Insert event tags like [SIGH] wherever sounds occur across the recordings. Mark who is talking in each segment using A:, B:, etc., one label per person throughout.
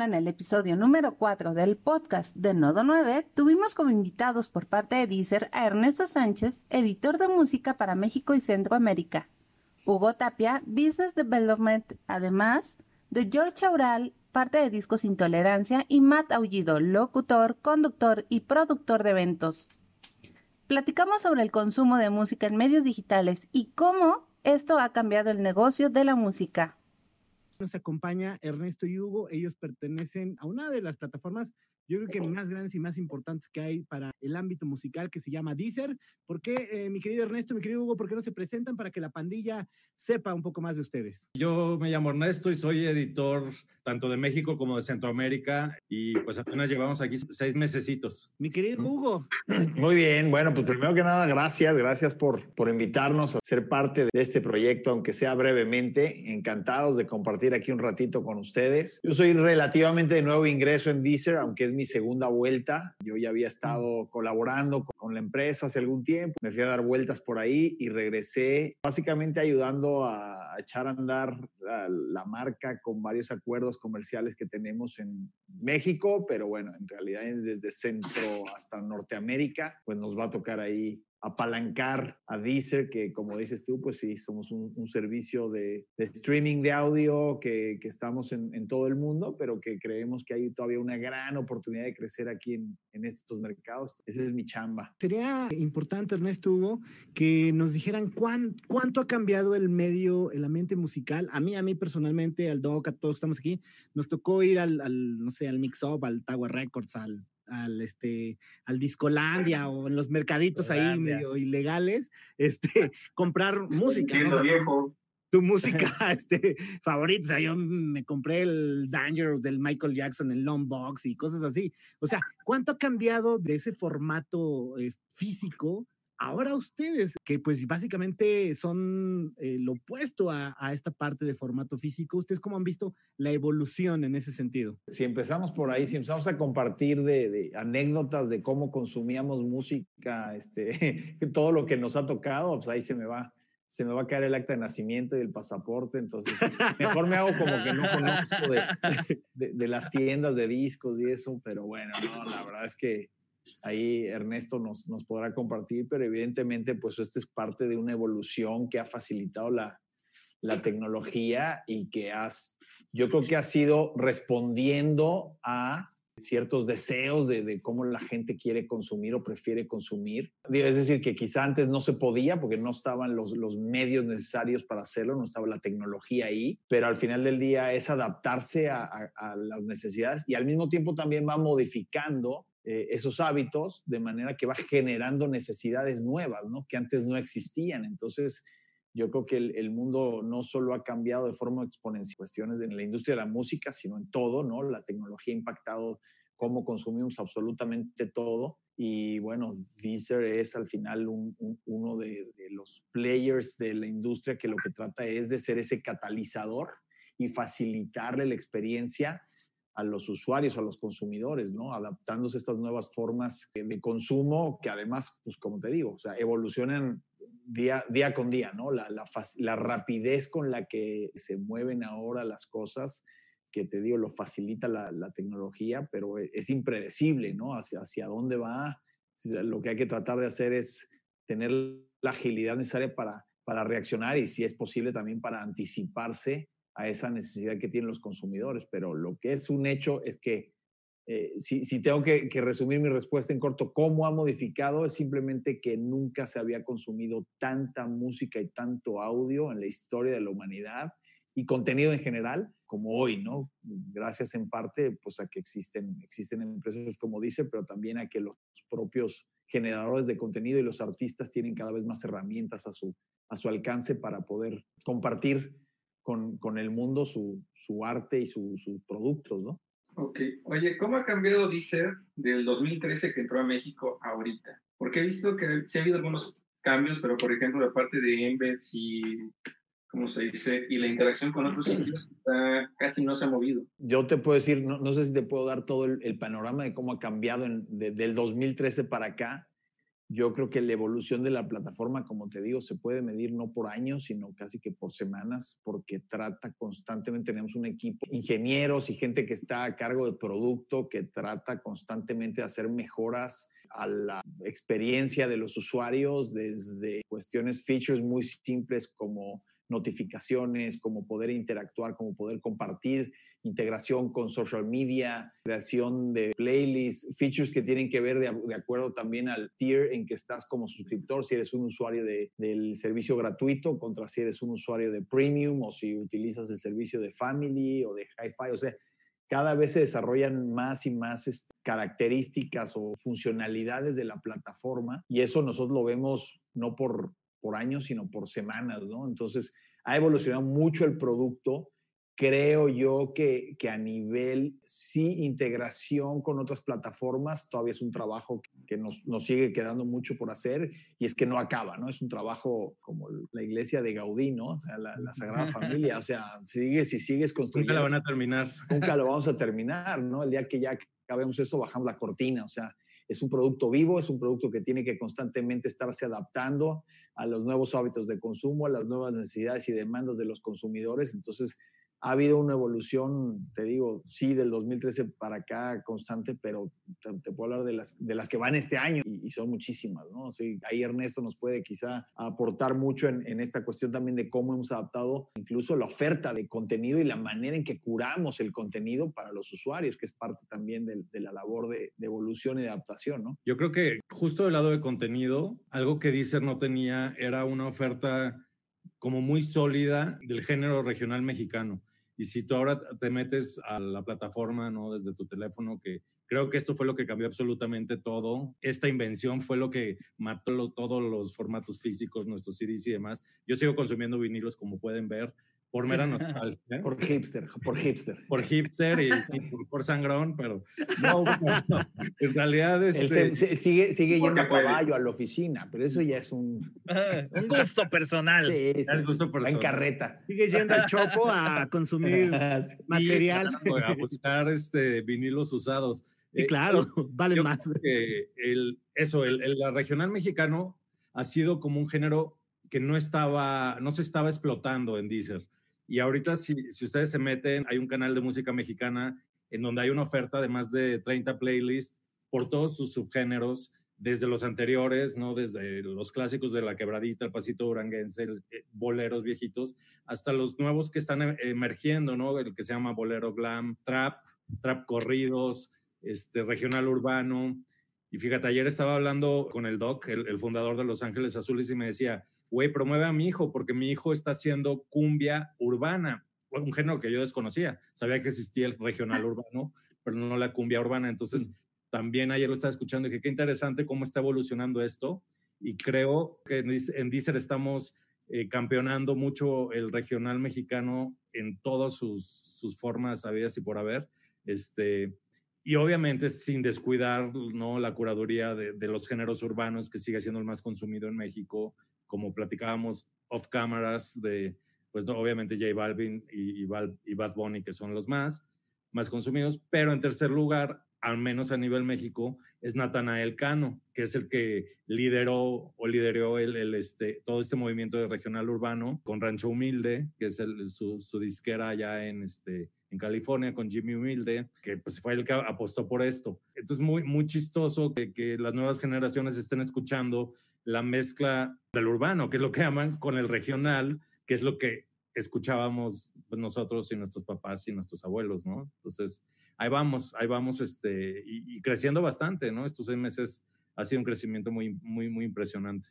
A: en el episodio número 4 del podcast de Nodo 9, tuvimos como invitados por parte de Deezer a Ernesto Sánchez, editor de música para México y Centroamérica, Hugo Tapia, Business Development, además de George Aural, parte de Discos Intolerancia, y Matt Aullido, locutor, conductor y productor de eventos. Platicamos sobre el consumo de música en medios digitales y cómo esto ha cambiado el negocio de la música.
B: Nos acompaña Ernesto y Hugo. Ellos pertenecen a una de las plataformas yo creo que más grandes y más importantes que hay para el ámbito musical que se llama Deezer. ¿Por qué, eh, mi querido Ernesto, mi querido Hugo, por qué no se presentan para que la pandilla sepa un poco más de ustedes?
C: Yo me llamo Ernesto y soy editor tanto de México como de Centroamérica y pues apenas llevamos aquí seis mesecitos.
B: Mi querido Hugo.
D: Muy bien, bueno, pues primero que nada, gracias, gracias por, por invitarnos a ser parte de este proyecto, aunque sea brevemente. Encantados de compartir aquí un ratito con ustedes. Yo soy relativamente de nuevo ingreso en Deezer, aunque es mi segunda vuelta. Yo ya había estado colaborando con la empresa hace algún tiempo, me fui a dar vueltas por ahí y regresé básicamente ayudando a echar a andar la, la marca con varios acuerdos comerciales que tenemos en México, pero bueno, en realidad desde centro hasta Norteamérica, pues nos va a tocar ahí apalancar a Deezer, que como dices tú, pues sí, somos un, un servicio de, de, streaming de audio que, que estamos en, en, todo el mundo, pero que creemos que hay todavía una gran oportunidad de crecer aquí en, en estos mercados. Esa es mi chamba.
B: Sería importante, Ernesto Hugo, que nos dijeran cuán, cuánto ha cambiado el medio, el ambiente musical. A mí, a mí personalmente, al DOC, a todos estamos aquí, nos tocó ir al, al no sé, al Mix Up, al Tower Records, al al este al Discolandia o en los mercaditos ahí medio ilegales, [LAUGHS] [LAUGHS] este comprar música.
E: ¿no? viejo.
B: Tu [LAUGHS] música este, favorita. O sea, yo me compré el Dangerous del Michael Jackson, el Long Box y cosas así. O sea, ¿cuánto ha cambiado de ese formato físico Ahora ustedes, que pues básicamente son eh, lo opuesto a, a, esta parte de formato físico, ¿ustedes cómo han visto la evolución en ese sentido?
D: Si empezamos por ahí, si empezamos a compartir de, de anécdotas de cómo consumíamos música, este, [LAUGHS] todo lo que nos ha tocado, pues ahí se me va se me va a caer el acta de nacimiento y el pasaporte, entonces [LAUGHS] mejor me hago como que no conozco de, de, de las tiendas de discos y eso, pero bueno, no, la verdad es que ahí Ernesto nos, nos podrá compartir, pero evidentemente pues esto es parte de una evolución que ha facilitado la, la tecnología y que has, yo creo que ha sido respondiendo a ciertos deseos de, de, cómo la gente quiere consumir o prefiere consumir. Es decir, que quizá antes no se podía porque no estaban los, los medios necesarios para hacerlo, no estaba la tecnología ahí, pero al final del día es adaptarse a, a las necesidades y al mismo tiempo también va modificando eh, esos hábitos de manera que va generando necesidades nuevas, ¿no? Que antes no existían. Entonces, yo creo que el, mundo no solo ha cambiado de forma exponencial, cuestiones en la industria de la música, sino en todo, ¿no? La tecnología ha impactado cómo consumimos absolutamente todo. Y bueno, Deezer es al final un, un, uno de los players de la industria que lo que trata es de ser ese catalizador y facilitarle la experiencia a los usuarios, a los consumidores, ¿no? Adaptándose a estas nuevas formas de consumo que además, pues como te digo, o evolucionan día, día con día, ¿no? La, la, la rapidez con la que se mueven ahora las cosas, que te digo, lo facilita la, la tecnología, pero es, es, impredecible, ¿no? Hacia, hacia dónde va. Lo que hay que tratar de hacer es tener la agilidad necesaria para, para reaccionar y, si es posible, también para anticiparse a esa necesidad que tienen los consumidores, pero lo que es un hecho es que eh, si, si, tengo que, que, resumir mi respuesta en corto, ¿cómo ha modificado? Es simplemente que nunca se había consumido tanta música y tanto audio en la historia de la humanidad y contenido en general como hoy, ¿no? Gracias en parte pues a que existen, existen empresas como dice, pero también a que los propios generadores de contenido y los artistas tienen cada vez más herramientas a su, a su alcance para poder compartir con, con el mundo su, su arte y sus su productos, ¿no?
E: Ok. Oye, ¿cómo ha cambiado Deezer del 2013 que entró a México ahorita? Porque he visto que sí ha habido algunos cambios, pero por ejemplo la parte de embeds y, ¿cómo se dice? Y la interacción con otros sitios está, casi no se ha movido.
D: Yo te puedo decir, no, no sé si te puedo dar todo el, el panorama de cómo ha cambiado en, de, del 2013 para acá. Yo creo que la evolución de la plataforma, como te digo, se puede medir no por años, sino casi que por semanas, porque trata constantemente, tenemos un equipo, ingenieros y gente que está a cargo del producto, que trata constantemente de hacer mejoras a la experiencia de los usuarios, desde cuestiones, features muy simples como notificaciones, como poder interactuar, como poder compartir, integración con social media, creación de playlists, features que tienen que ver de, acuerdo también al tier en que estás como suscriptor, si eres un usuario del servicio gratuito contra si eres un usuario de premium o si utilizas el servicio de family o de hi-fi, o sea, cada vez se desarrollan más y más este, características o funcionalidades de la plataforma y eso nosotros lo vemos no por por años, sino por semanas, ¿no? Entonces, ha evolucionado mucho el producto. Creo yo que, que a nivel, sí, integración con otras plataformas, todavía es un trabajo que nos, nos, sigue quedando mucho por hacer y es que no acaba, ¿no? Es un trabajo como la iglesia de Gaudí, ¿no? O sea, la, la Sagrada Familia, o [LAUGHS] sea, sigues y sigues construyendo.
C: Nunca la van a terminar.
D: Nunca lo vamos a [LAUGHS] terminar, ¿no? El día que ya acabemos eso, bajamos la cortina, o sea, es un producto vivo, es un producto que tiene que constantemente estarse adaptando a los nuevos hábitos de consumo, a las nuevas necesidades y demandas de los consumidores. Entonces, ha habido una evolución, te digo, sí, del 2013 para acá constante, pero te, puedo hablar de las, de las que van este año y, son muchísimas, ¿no? Sí, ahí Ernesto nos puede quizá aportar mucho en, en, esta cuestión también de cómo hemos adaptado incluso la oferta de contenido y la manera en que curamos el contenido para los usuarios, que es parte también de, de la labor de, de, evolución y de adaptación, ¿no?
C: Yo creo que justo del lado de contenido, algo que Deezer no tenía era una oferta como muy sólida del género regional mexicano y si tú ahora te metes a la plataforma, ¿no? Desde tu teléfono, que creo que esto fue lo que cambió absolutamente todo. Esta invención fue lo que mató todos los formatos físicos, nuestros CDs y demás. Yo sigo consumiendo vinilos, como pueden ver, por mera [LAUGHS] nostalgia.
D: Por hipster, por hipster.
C: Por hipster y, por, sangrón, pero no, [LAUGHS] en realidad este,
D: sigue, sigue yendo a caballo a la oficina, pero eso ya es un... [LAUGHS]
F: un gusto personal.
D: Sí, es gusto personal. En carreta.
B: Sigue yendo al chopo a consumir material.
C: a buscar este, vinilos usados.
B: Y claro, vale más.
C: el, eso, el, el regional mexicano ha sido como un género que no estaba, no se estaba explotando en Deezer. Y ahorita, si, si ustedes se meten, hay un canal de música mexicana en donde hay una oferta de más de 30 playlists por todos sus subgéneros, desde los anteriores, ¿no? Desde los clásicos de la quebradita, el pasito duranguense, eh, boleros viejitos, hasta los nuevos que están eh, emergiendo, ¿no? El que se llama bolero glam, trap, trap corridos, este, regional urbano. Y fíjate, ayer estaba hablando con el Doc, el, el fundador de Los Ángeles Azules, y me decía, güey, promueve a mi hijo porque mi hijo está haciendo cumbia urbana, un género que yo desconocía. Sabía que existía el regional urbano, pero no la cumbia urbana. Entonces, también ayer lo estaba escuchando y dije, qué interesante cómo está evolucionando esto. Y creo que en Deezer estamos eh, campeonando mucho el regional mexicano en todas sus, sus formas habidas y por haber. Este, y obviamente sin descuidar ¿no? la curaduría de, de, los géneros urbanos, que sigue siendo el más consumido en México, como platicábamos off cámaras de, pues obviamente J Balvin y, y, Bad Bunny, que son los más, más consumidos, pero en tercer lugar, al menos a nivel México, es Natanael Cano, que es el que lideró o lideró el, el, este, todo este movimiento de regional urbano con Rancho Humilde, que es el, su, su, disquera allá en, este, en California, con Jimmy Humilde, que pues fue el que apostó por esto. Entonces, muy, muy chistoso que, que las nuevas generaciones estén escuchando la mezcla del urbano, que es lo que llaman, con el regional, que es lo que escuchábamos pues, nosotros y nuestros papás y nuestros abuelos, ¿no? Entonces, ahí vamos, ahí vamos, este, y, y, creciendo bastante, ¿no? Estos seis meses ha sido un crecimiento muy, muy, muy impresionante.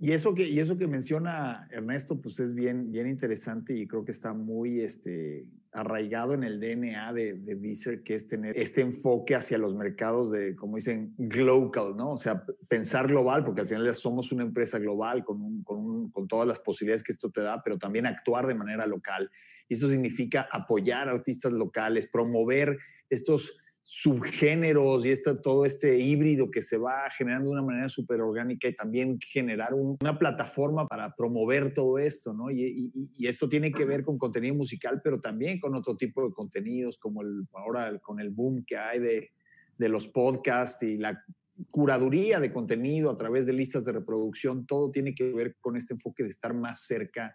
D: Y eso que, y eso que menciona Ernesto, pues es bien, bien interesante y creo que está muy este, arraigado en el DNA de, de que es tener este enfoque hacia los mercados de, como dicen, global, ¿no? O sea, pensar global, porque al final somos una empresa global con, un, con, un, con todas las posibilidades que esto te da, pero también actuar de manera local. Y eso significa apoyar artistas locales, promover estos subgéneros y este, todo este híbrido que se va generando de una manera súper orgánica y también generar un, una plataforma para promover todo esto, ¿no? Y, y, y, esto tiene que ver con contenido musical, pero también con otro tipo de contenidos, como el, ahora el, con el boom que hay de, de los podcasts y la curaduría de contenido a través de listas de reproducción, todo tiene que ver con este enfoque de estar más cerca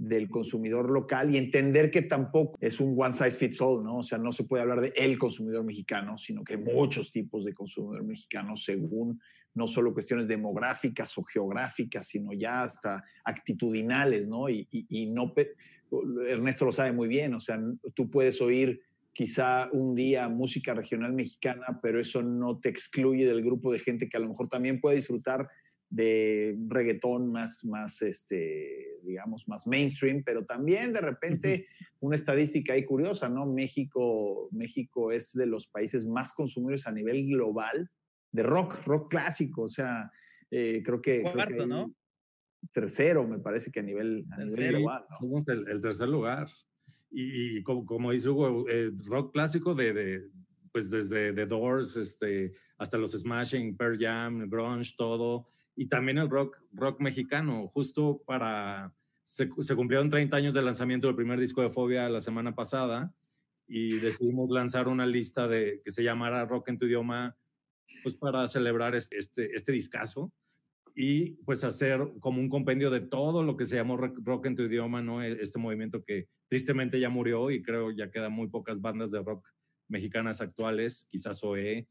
D: del consumidor local y entender que tampoco es un one size fits all, ¿no? O sea, no se puede hablar de el consumidor mexicano, sino que hay muchos tipos de consumidor mexicano según no solo cuestiones demográficas o geográficas, sino ya hasta actitudinales, ¿no? Y, y no, Ernesto lo sabe muy bien, o sea, tú puedes oír quizá un día música regional mexicana, pero eso no te excluye del grupo de gente que a lo mejor también puede disfrutar de reggaetón más, más este, digamos, más mainstream, pero también de repente una estadística ahí curiosa, ¿no? México, México es de los países más consumidores a nivel global de rock, rock clásico, o sea, eh, creo que...
F: Cuarto, ¿no?
D: Tercero, me parece que a nivel, a nivel global.
C: el, tercer lugar. Y, como, como, dice Hugo, eh, rock clásico de, de, pues desde The Doors este, hasta los Smashing, Pearl Jam, grunge, todo y también el rock, rock mexicano. Justo para, se, se, cumplieron 30 años del lanzamiento del primer disco de Fobia la semana pasada y decidimos lanzar una lista de, que se llamara Rock en tu idioma, pues para celebrar este, este, este discazo y pues hacer como un compendio de todo lo que se llamó rock en tu idioma, ¿no? E, este movimiento que tristemente ya murió y creo ya quedan muy pocas bandas de rock mexicanas actuales, quizás OE,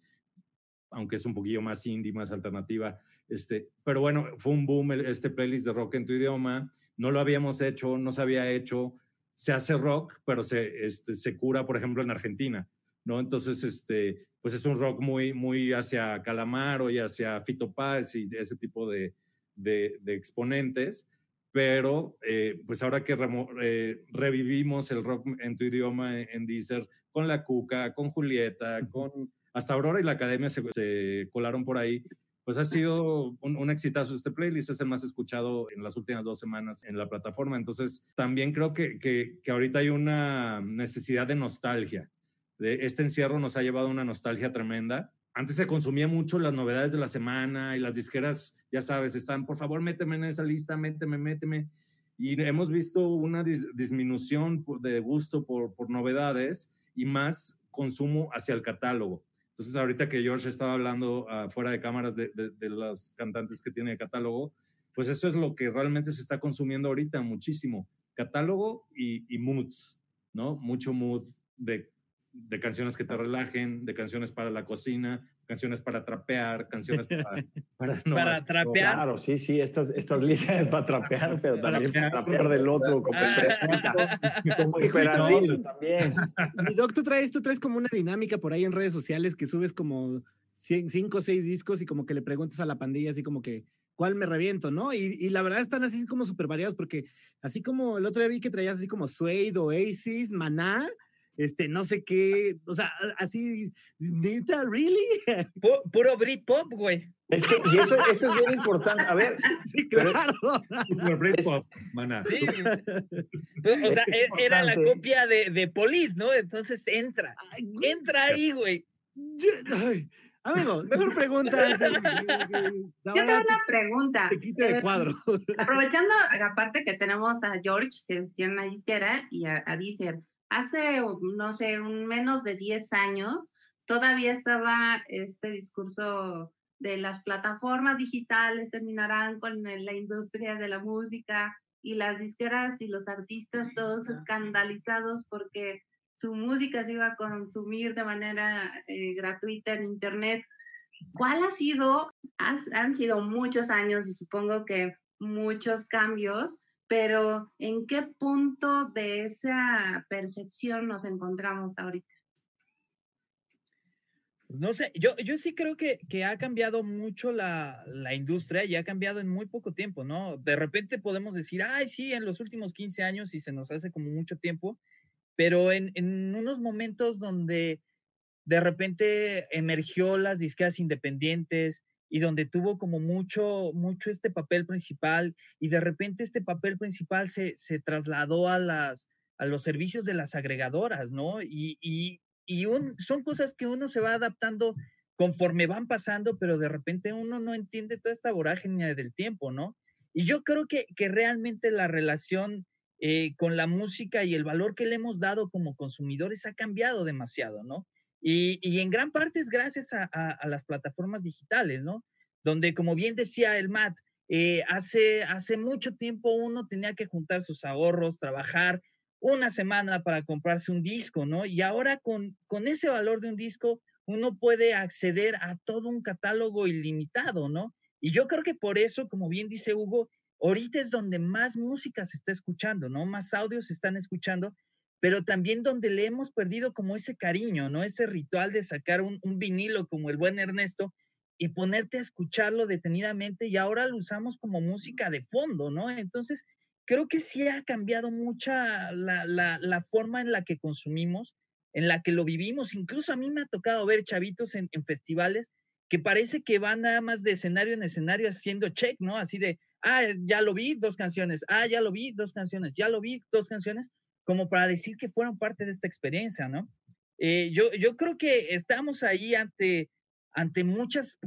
C: aunque es un poquillo más indie, más alternativa, este, pero bueno, fue un boom este playlist de rock en tu idioma. No lo habíamos hecho, no se había hecho. Se hace rock, pero se, este, se cura, por ejemplo, en Argentina, ¿no? Entonces, este, pues es un rock muy, muy hacia Calamaro y hacia Fito Paz y ese tipo de, de, exponentes. Pero, eh, pues ahora que eh, revivimos el rock en tu idioma en, Deezer, con La Cuca, con Julieta, con hasta Aurora y la Academia se, se colaron por ahí pues ha sido un, un, exitazo este playlist, es el más escuchado en las últimas dos semanas en la plataforma. Entonces, también creo que, que, que ahorita hay una necesidad de nostalgia. De este encierro nos ha llevado a una nostalgia tremenda. Antes se consumía mucho las novedades de la semana y las disqueras, ya sabes, están, por favor, méteme en esa lista, méteme, méteme. Y hemos visto una disminución de gusto por, por novedades y más consumo hacia el catálogo. Entonces, ahorita que George estaba hablando uh, fuera de cámaras de, de, de, las cantantes que tiene el catálogo, pues eso es lo que realmente se está consumiendo ahorita muchísimo. Catálogo y, y moods, ¿no? Mucho mood de, de canciones que te relajen, de canciones para la cocina, canciones para trapear, canciones [LAUGHS] para...
F: Para, no para trapear.
D: Claro, sí, sí, estas, estas listas para trapear, pero también para trapear del otro, como, como
B: también. Mi doc, tú traes, tú traes como una dinámica por ahí en redes sociales que subes como cinco o seis discos y como que le preguntas a la pandilla así como que, ¿cuál me reviento, no? Y, y la verdad están así como súper variados porque así como el otro día vi que traías así como Suede, Oasis, Maná, este, no sé qué, o sea, así, neta, ¿really? [LAUGHS]
F: Puro, Britpop, güey.
D: Es que, y eso, eso, es bien importante. A ver. [LAUGHS]
B: Sí, claro.
C: Puro Britpop, maná. Sí.
F: o sea, e, era la copia de, de Police, ¿no? Entonces entra. entra ahí, güey.
B: Amigo, mejor pregunta.
A: Yo tengo una pregunta.
B: Te quite de eh, cuadro.
A: Aprovechando la parte que tenemos a George, que tiene una izquierda, y a, a Dicer hace, no sé, un menos de 10 años, todavía estaba este discurso de las plataformas digitales terminarán con la industria de la música y las disqueras y los artistas todos escandalizados porque su música se iba a consumir de manera eh, gratuita en Internet. ¿Cuál ha sido? han sido muchos años y supongo que muchos cambios pero ¿en qué punto de esa percepción nos encontramos ahorita?
F: Pues no sé, yo, yo sí creo que, que ha cambiado mucho la, la, industria y ha cambiado en muy poco tiempo, ¿no? De repente podemos decir, ay, sí, en los últimos 15 años y se nos hace como mucho tiempo, pero en, en unos momentos donde de repente emergió las disqueras independientes, y donde tuvo como mucho, mucho este papel principal y de repente este papel principal se, se trasladó a, las, a los servicios de las agregadoras, ¿no? Y, y, y son cosas que uno se va adaptando conforme van pasando, pero de repente uno no entiende toda esta vorágine del tiempo, ¿no? Y yo creo que, que realmente la relación eh, con la música y el valor que le hemos dado como consumidores ha cambiado demasiado, ¿no? Y, en gran parte es gracias a, a, las plataformas digitales, ¿no? Donde, como bien decía el Matt, eh, hace, hace mucho tiempo uno tenía que juntar sus ahorros, trabajar una semana para comprarse un disco, ¿no? Y ahora con, con ese valor de un disco, uno puede acceder a todo un catálogo ilimitado, ¿no? Y yo creo que por eso, como bien dice Hugo, ahorita es donde más música se está escuchando, ¿no? Más audios se están escuchando, pero también donde le hemos perdido como ese cariño, ¿no? Ese ritual de sacar un, un vinilo como el buen Ernesto y ponerte a escucharlo detenidamente y ahora lo usamos como música de fondo, ¿no? Entonces, creo que sí ha cambiado mucha la, la, forma en la que consumimos, en la que lo vivimos. Incluso a mí me ha tocado ver chavitos en, en festivales que parece que van nada más de escenario en escenario haciendo check, ¿no? Así de, ah, ya lo vi, dos canciones, ah, ya lo vi, dos canciones, ya lo vi, dos canciones, como para decir que fueron parte de esta experiencia, ¿no? Eh, yo, yo creo que estamos ahí ante ante muchas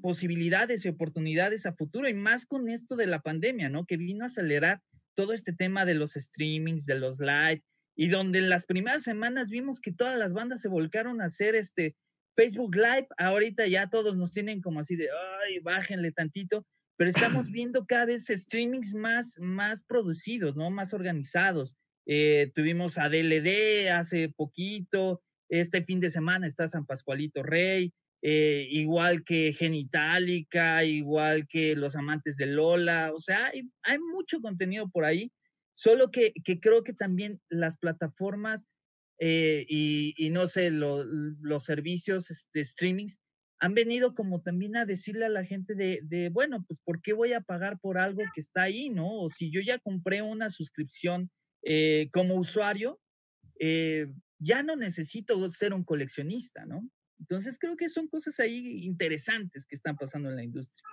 F: posibilidades y oportunidades a futuro y más con esto de la pandemia, ¿no? Que vino a acelerar todo este tema de los streamings, de los live y donde en las primeras semanas vimos que todas las bandas se volcaron a hacer este Facebook Live, ahorita ya todos nos tienen como así de, ay, bájenle tantito, pero estamos [LAUGHS] viendo cada vez streamings más, más producidos, ¿no? Más organizados. Eh, tuvimos a DLD hace poquito, este fin de semana está San Pascualito Rey, eh, igual que Genitalica, igual que Los Amantes de Lola, o sea, hay, hay mucho contenido por ahí, solo que, que, creo que también las plataformas eh, y, no sé, lo, los servicios de este, streamings han venido como también a decirle a la gente de, de, bueno, pues ¿por qué voy a pagar por algo que está ahí, no? O si yo ya compré una suscripción eh, como usuario, ya no necesito ser un coleccionista, ¿no? Entonces creo que son cosas ahí interesantes que están pasando en la industria.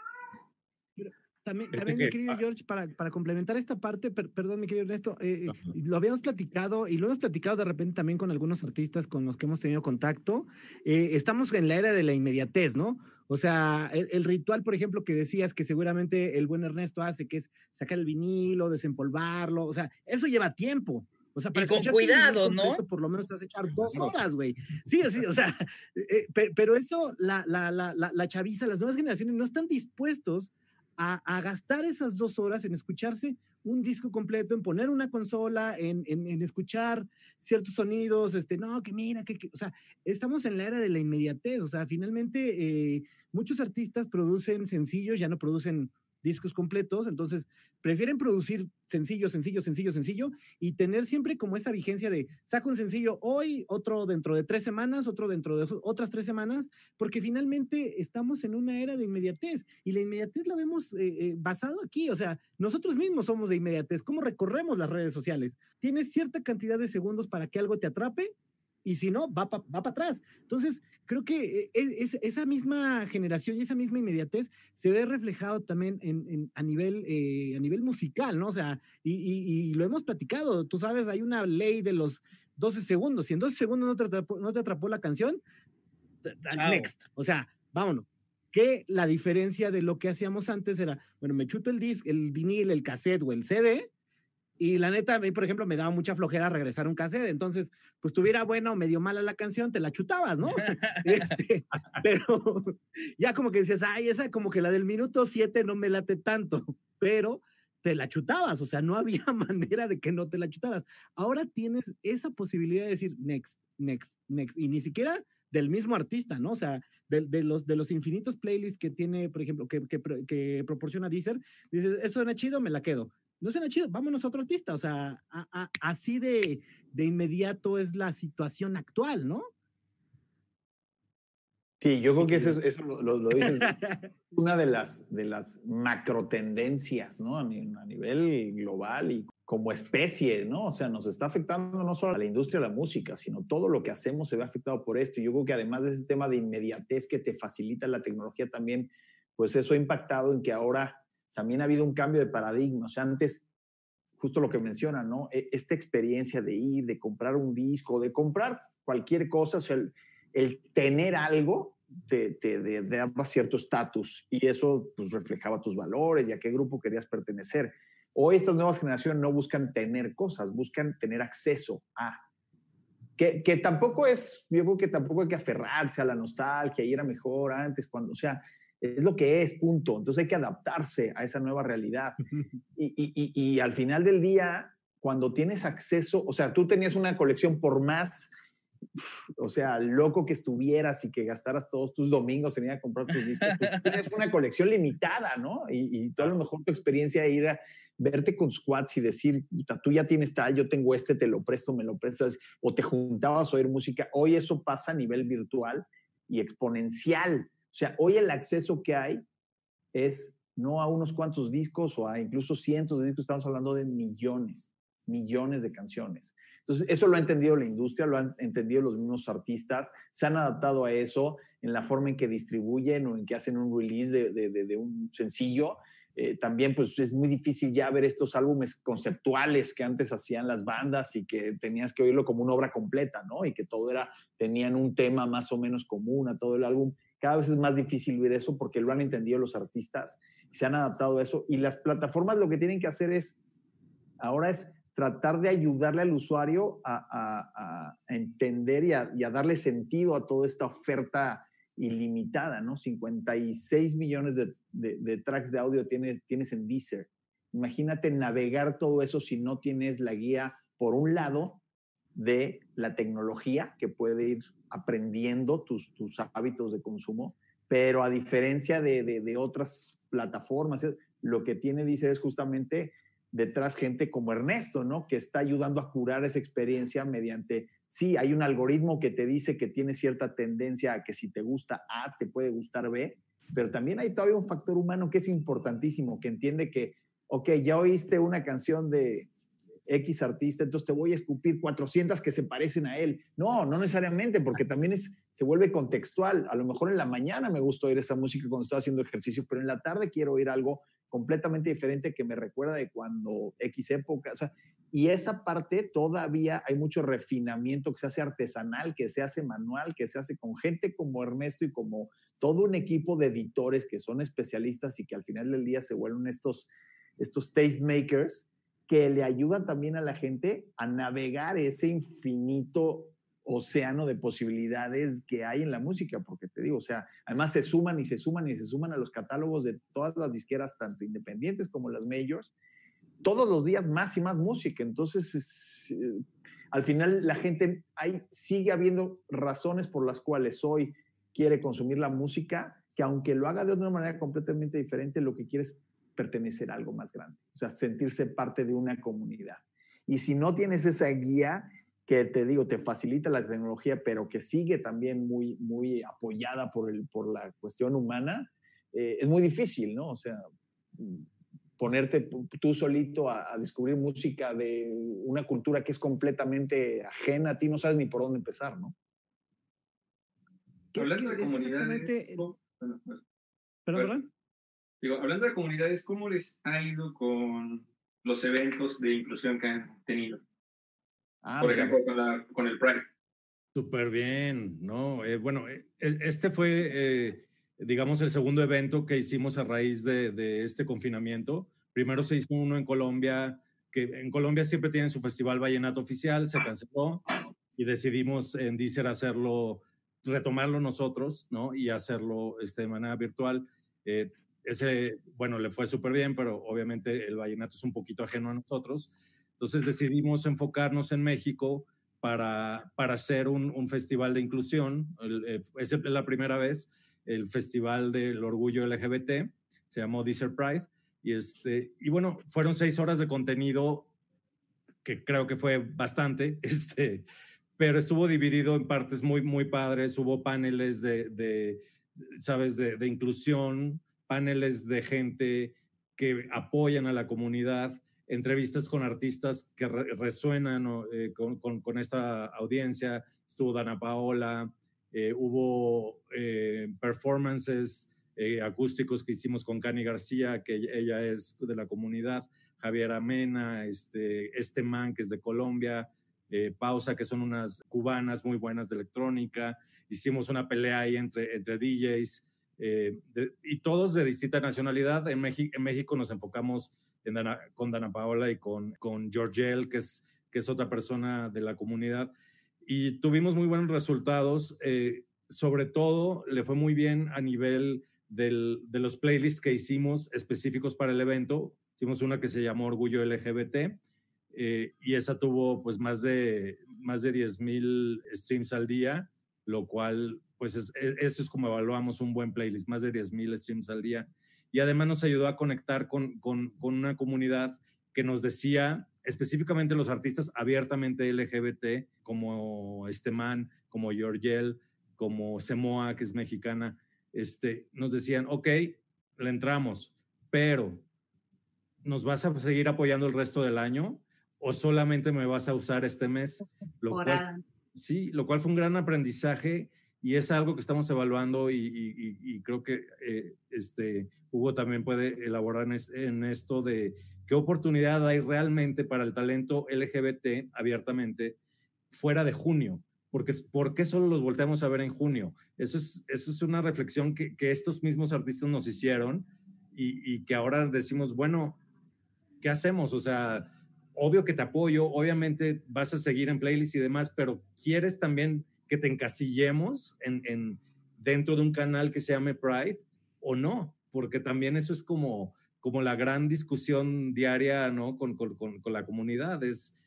B: También, también mi querido George, para, para complementar esta parte, per, perdón, mi querido Ernesto, eh, lo habíamos platicado y lo hemos platicado de repente también con algunos artistas con los que hemos tenido contacto. Eh, estamos en la era de la inmediatez, ¿no? O sea, el, el, ritual, por ejemplo, que decías que seguramente el buen Ernesto hace, que es sacar el vinilo, desempolvarlo, o sea, eso lleva tiempo. O sea,
F: para y con cuidado, ¿no?
B: Por lo menos te vas a echar dos horas, güey. Sí, sí, o sea, [LAUGHS] eh, pero eso, la, la, la, la, chaviza, las nuevas generaciones no están dispuestos a, gastar esas dos horas en escucharse un disco completo, en poner una consola, en, escuchar ciertos sonidos, este, no, que mira, que, que, o sea, estamos en la era de la inmediatez, o sea, finalmente eh, muchos artistas producen sencillos, ya no producen discos completos, entonces prefieren producir sencillo, sencillo, sencillo, sencillo y tener siempre como esa vigencia de saco un sencillo hoy, otro dentro de tres semanas, otro dentro de otras tres semanas, porque finalmente estamos en una era de inmediatez y la inmediatez la vemos eh, eh, basado aquí, o sea, nosotros mismos somos de inmediatez, ¿cómo recorremos las redes sociales? Tienes cierta cantidad de segundos para que algo te atrape y si no, va para va pa atrás. Entonces, creo que es, es, esa misma generación y esa misma inmediatez se ve reflejado también en, en a, nivel, eh, a nivel musical, ¿no? O sea, y, y, y, lo hemos platicado, tú sabes, hay una ley de los 12 segundos, si en 12 segundos no te atrapó, no te atrapó la canción, wow. next, o sea, vámonos. Que la diferencia de lo que hacíamos antes era, bueno, me chuto el disc, el vinil, el cassette o el CD, y la neta, a mí, por ejemplo, me daba mucha flojera regresar un cassette. Entonces, pues tuviera buena o medio mala la canción, te la chutabas, ¿no? [LAUGHS] [LAUGHS] este, pero ya como que dices, ay, esa como que la del minuto siete no me late tanto, pero te la chutabas, o sea, no había [LAUGHS] manera de que no te la chutaras. Ahora tienes esa posibilidad de decir next, next, next, y ni siquiera del mismo artista, ¿no? O sea, de, de, los, de los infinitos playlists que tiene, por ejemplo, que, que, que proporciona Deezer, dices, eso suena chido, me la quedo no suena chido, vámonos a otro artista. O sea, a, a, así de, de, inmediato es la situación actual, ¿no?
D: Sí, yo creo que eso, eso lo, lo, lo dices. [LAUGHS] una de las, de las macro tendencias, ¿no? A, a, nivel global y como especie, ¿no? O sea, nos está afectando no solo a la industria de la música, sino todo lo que hacemos se ve afectado por esto. Y yo creo que además de ese tema de inmediatez que te facilita la tecnología también, pues eso ha impactado en que ahora también ha habido un cambio de paradigma. O sea, antes, justo lo que menciona, ¿no? E, esta experiencia de ir, de comprar un disco, de comprar cualquier cosa, o el, tener algo te, te, te cierto estatus y eso pues reflejaba tus valores y a qué grupo querías pertenecer. Hoy estas nuevas generaciones no buscan tener cosas, buscan tener acceso a. que, que, tampoco es, yo creo que tampoco hay que aferrarse a la nostalgia y era mejor antes, cuando, o sea, es lo que es, punto. Entonces hay que adaptarse a esa nueva realidad. Y, y, y, al final del día, cuando tienes acceso, o sea, tú tenías una colección por más o sea, loco que estuvieras y que gastaras todos tus domingos en ir a comprar tus discos, pues, tienes una colección limitada, ¿no? Y, y a lo mejor tu experiencia ir a verte con squads y decir, tú ya tienes tal, yo tengo este, te lo presto, me lo prestas, o te juntabas a oír música. Hoy eso pasa a nivel virtual y exponencial. O sea, hoy el acceso que hay es no a unos cuantos discos o a incluso cientos de discos, estamos hablando de millones, millones de canciones. Entonces, eso lo ha entendido la industria, lo han entendido los mismos artistas, se han adaptado a eso en la forma en que distribuyen o en que hacen un release de, de, de un sencillo. Eh, también pues es muy difícil ya ver estos álbumes conceptuales que antes hacían las bandas y que tenías que oírlo como una obra completa, ¿no? Y que todo era, tenían un tema más o menos común a todo el álbum. Cada vez es más difícil ver eso porque lo han entendido los artistas se han adaptado a eso. Y las plataformas lo que tienen que hacer es, ahora es tratar de ayudarle al usuario a, entender y a, darle sentido a toda esta oferta ilimitada, ¿no? 56 millones de, tracks de audio tienes, tienes en Deezer. Imagínate navegar todo eso si no tienes la guía, por un lado, de la tecnología que puede ir aprendiendo tus, tus hábitos de consumo, pero a diferencia de, de otras plataformas, lo que tiene Deezer es justamente detrás gente como Ernesto, ¿no? Que está ayudando a curar esa experiencia mediante, sí, hay un algoritmo que te dice que tiene cierta tendencia a que si te gusta A, te puede gustar B, pero también hay todavía un factor humano que es importantísimo, que entiende que, ok, ya oíste una canción de X artista, entonces te voy a escupir 400 que se parecen a él. No, no necesariamente, porque también se vuelve contextual. A lo mejor en la mañana me gusta oír esa música cuando estoy haciendo ejercicio, pero en la tarde quiero oír algo completamente diferente que me recuerda de cuando X época, y esa parte todavía hay mucho refinamiento que se hace artesanal, que se hace manual, que se hace con gente como Ernesto y como todo un equipo de editores que son especialistas y que al final del día se vuelven estos, estos tastemakers que le ayudan también a la gente a navegar ese infinito océano de posibilidades que hay en la música, porque te digo, o sea, además se suman y se suman y se suman a los catálogos de todas las disqueras, tanto independientes como las majors, todos los días más y más música. Entonces, eh, al final la gente, hay, sigue habiendo razones por las cuales hoy quiere consumir la música, que aunque lo haga de una manera completamente diferente, lo que quiere es pertenecer a algo más grande, o sea, sentirse parte de una comunidad. Y si no tienes esa guía, que te digo, te facilita la tecnología, pero que sigue también muy, muy apoyada por, el, por la cuestión humana, eh, es muy difícil, ¿no? O sea, ponerte tú solito a, descubrir música de una cultura que es completamente ajena a ti, no sabes ni por dónde empezar, ¿no?
E: Hablando de comunidades...
B: perdón,
E: Digo, hablando de comunidades, ¿cómo les ha ido con los eventos de inclusión que han tenido? Ah, Por ejemplo, con, el Pride.
C: Súper bien, ¿no? Eh, bueno, eh, este fue, eh, digamos, el segundo evento que hicimos a raíz de, este confinamiento. Primero se hizo uno en Colombia, que en Colombia siempre tienen su festival vallenato oficial, se canceló y decidimos en Deezer hacerlo, retomarlo nosotros, ¿no? Y hacerlo este, de manera virtual. Ese, bueno, le fue súper bien, pero obviamente el vallenato es un poquito ajeno a nosotros. Entonces decidimos enfocarnos en México para, para hacer un, festival de inclusión. Eh, es la primera vez el Festival del Orgullo LGBT, se llamó Deezer Pride. Y, este, y bueno, fueron seis horas de contenido que creo que fue bastante, [LAUGHS] este, pero estuvo dividido en partes muy, muy padres. Hubo paneles de, de ¿sabes?, de, de, inclusión, paneles de gente que apoyan a la comunidad entrevistas con artistas que resuenan eh, con, esta audiencia. Estuvo Dana Paola, eh, hubo eh, performances acústicos que hicimos con Cani García, que ella es de la comunidad, Javier Amena, este, este man que es de Colombia, Pausa, que son unas cubanas muy buenas de electrónica. Hicimos una pelea ahí entre, entre DJs. Y todos de distinta nacionalidad. En, en México nos enfocamos con Dana Paola y con, con Georgel, que es, que es otra persona de la comunidad. y tuvimos muy buenos resultados. Eh, sobre todo, le fue muy bien a nivel del, de los playlists que hicimos específicos para el evento. Hicimos una que se llamó Orgullo LGBT eh, y esa tuvo pues más de, más de 10 mil streams al día, lo cual pues es, es, eso es como evaluamos un buen playlist, más de 10 mil streams al día. Y además nos ayudó a conectar con, con, con una comunidad que nos decía específicamente los artistas abiertamente LGBT, como este man, como Georgiel, como Semoa, que es mexicana, este, nos decían, ok, le entramos, pero ¿nos vas a seguir apoyando el resto del año o solamente me vas a usar este mes? Lo cual, sí, lo cual fue un gran aprendizaje y es algo que estamos evaluando y, creo que eh, este, Hugo también puede elaborar en, en esto de ¿Qué oportunidad hay realmente para el talento LGBT abiertamente fuera de junio? Porque, ¿Por qué solo los volteamos a ver en junio? Eso es, eso es una reflexión que, que estos mismos artistas nos hicieron y, y, que ahora decimos, bueno, ¿qué hacemos? O sea, obvio que te apoyo, obviamente vas a seguir en playlist y demás, pero ¿quieres también que te encasillemos en, en, dentro de un canal que se llame Pride o no? Porque también eso es como como la gran discusión diaria, ¿no? Con, con, con, la comunidad. Es,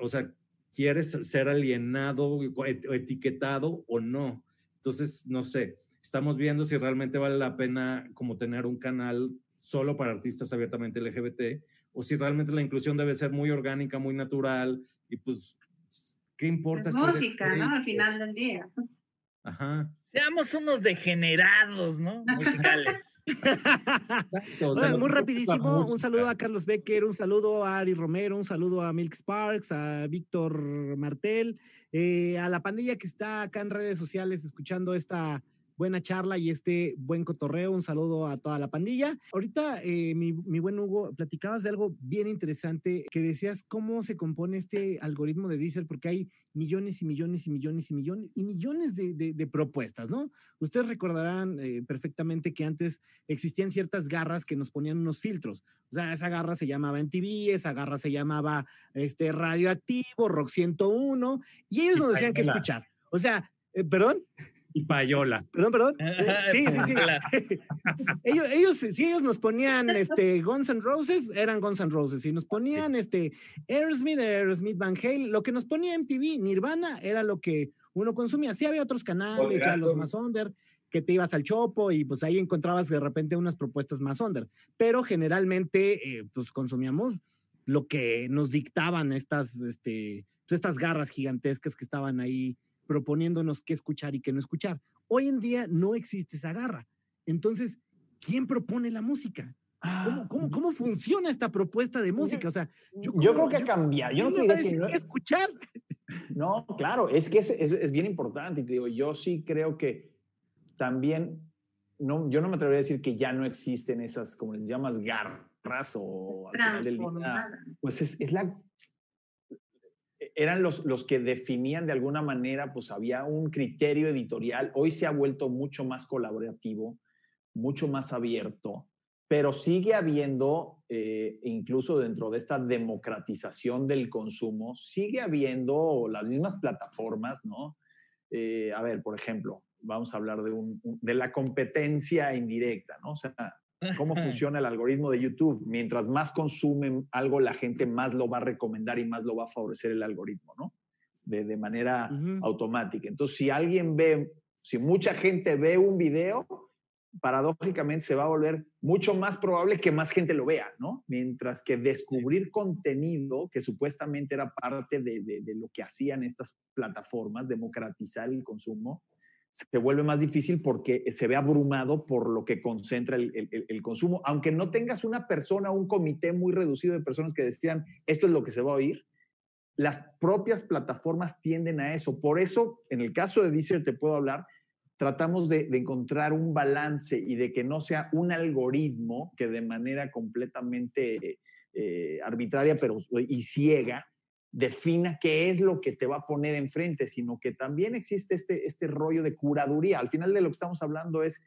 C: o sea, ¿quieres ser alienado o etiquetado o no? Entonces, no sé, estamos viendo si realmente vale la pena como tener un canal solo para artistas abiertamente LGBT o si realmente la inclusión debe ser muy orgánica, muy natural y pues, ¿qué importa?
G: Es música, ¿no? Al final del día.
C: Ajá.
F: Seamos unos degenerados, ¿no? Musicales.
B: muy rapidísimo, un saludo a Carlos Becker, un saludo a Ari Romero, un saludo a Milk Sparks, a Víctor Martel, eh, a la pandilla que está acá en redes sociales escuchando esta buena charla y este buen cotorreo. Un saludo a toda la pandilla. Ahorita, eh, mi, mi, buen Hugo, platicabas de algo bien interesante que decías cómo se compone este algoritmo de Deezer, porque hay millones y millones y millones y millones y millones de, de, de propuestas, ¿no? Ustedes recordarán eh, perfectamente que antes existían ciertas garras que nos ponían unos filtros. O sea, esa garra se llamaba MTV, esa garra se llamaba este, Radioactivo, Rock 101, y ellos nos decían que escuchar. O sea, eh, perdón
C: y payola.
B: Perdón, perdón. [LAUGHS] Sí, sí, sí. [LAUGHS] ellos, ellos, si ellos nos ponían este Guns N' Roses, eran Guns N' Roses. Si nos ponían este Aerosmith, Aerosmith Van Halen, lo que nos ponía MTV, Nirvana, era lo que uno consumía. Sí había otros canales, ya los más under, que te ibas al chopo y pues ahí encontrabas de repente unas propuestas más under. Pero generalmente, eh, pues consumíamos lo que nos dictaban estas, este, pues, estas garras gigantescas que estaban ahí proponiéndonos qué escuchar y qué no escuchar. Hoy en día no existe esa garra. Entonces, ¿quién propone la música? ¿Cómo, cómo, cómo funciona esta propuesta de música? O sea,
D: yo, yo creo que cambia. Yo no te diría que
B: no... escuchar.
D: No, claro, es que es, es, es, bien importante. Y te digo, yo sí creo que también, no, yo no me atrevería a decir que ya no existen esas, como les llamas, garras o al final del día, pues es, es la eran los, los que definían de alguna manera, pues había un criterio editorial. Hoy se ha vuelto mucho más colaborativo, mucho más abierto, pero sigue habiendo, eh, incluso dentro de esta democratización del consumo, sigue habiendo las mismas plataformas, ¿no? Eh, a ver, por ejemplo, vamos a hablar de, un, de la competencia indirecta, ¿no? O sea, cómo [LAUGHS] funciona el algoritmo de YouTube. Mientras más consumen algo, la gente más lo va a recomendar y más lo va a favorecer el algoritmo, ¿no? De, de manera uh -huh. automática. Entonces, si alguien ve, si mucha gente ve un video, paradójicamente se va a volver mucho más probable que más gente lo vea, ¿no? Mientras que descubrir contenido que supuestamente era parte de, de, de lo que hacían estas plataformas, democratizar el consumo, se vuelve más difícil porque se ve abrumado por lo que concentra el, el, consumo. Aunque no tengas una persona, un comité muy reducido de personas que decían, esto es lo que se va a oír, las propias plataformas tienden a eso. Por eso, en el caso de Deezer, te puedo hablar, tratamos de, de encontrar un balance y de que no sea un algoritmo que de manera completamente eh, arbitraria pero, y ciega defina qué es lo que te va a poner enfrente, sino que también existe este, este rollo de curaduría. Al final de lo que estamos hablando es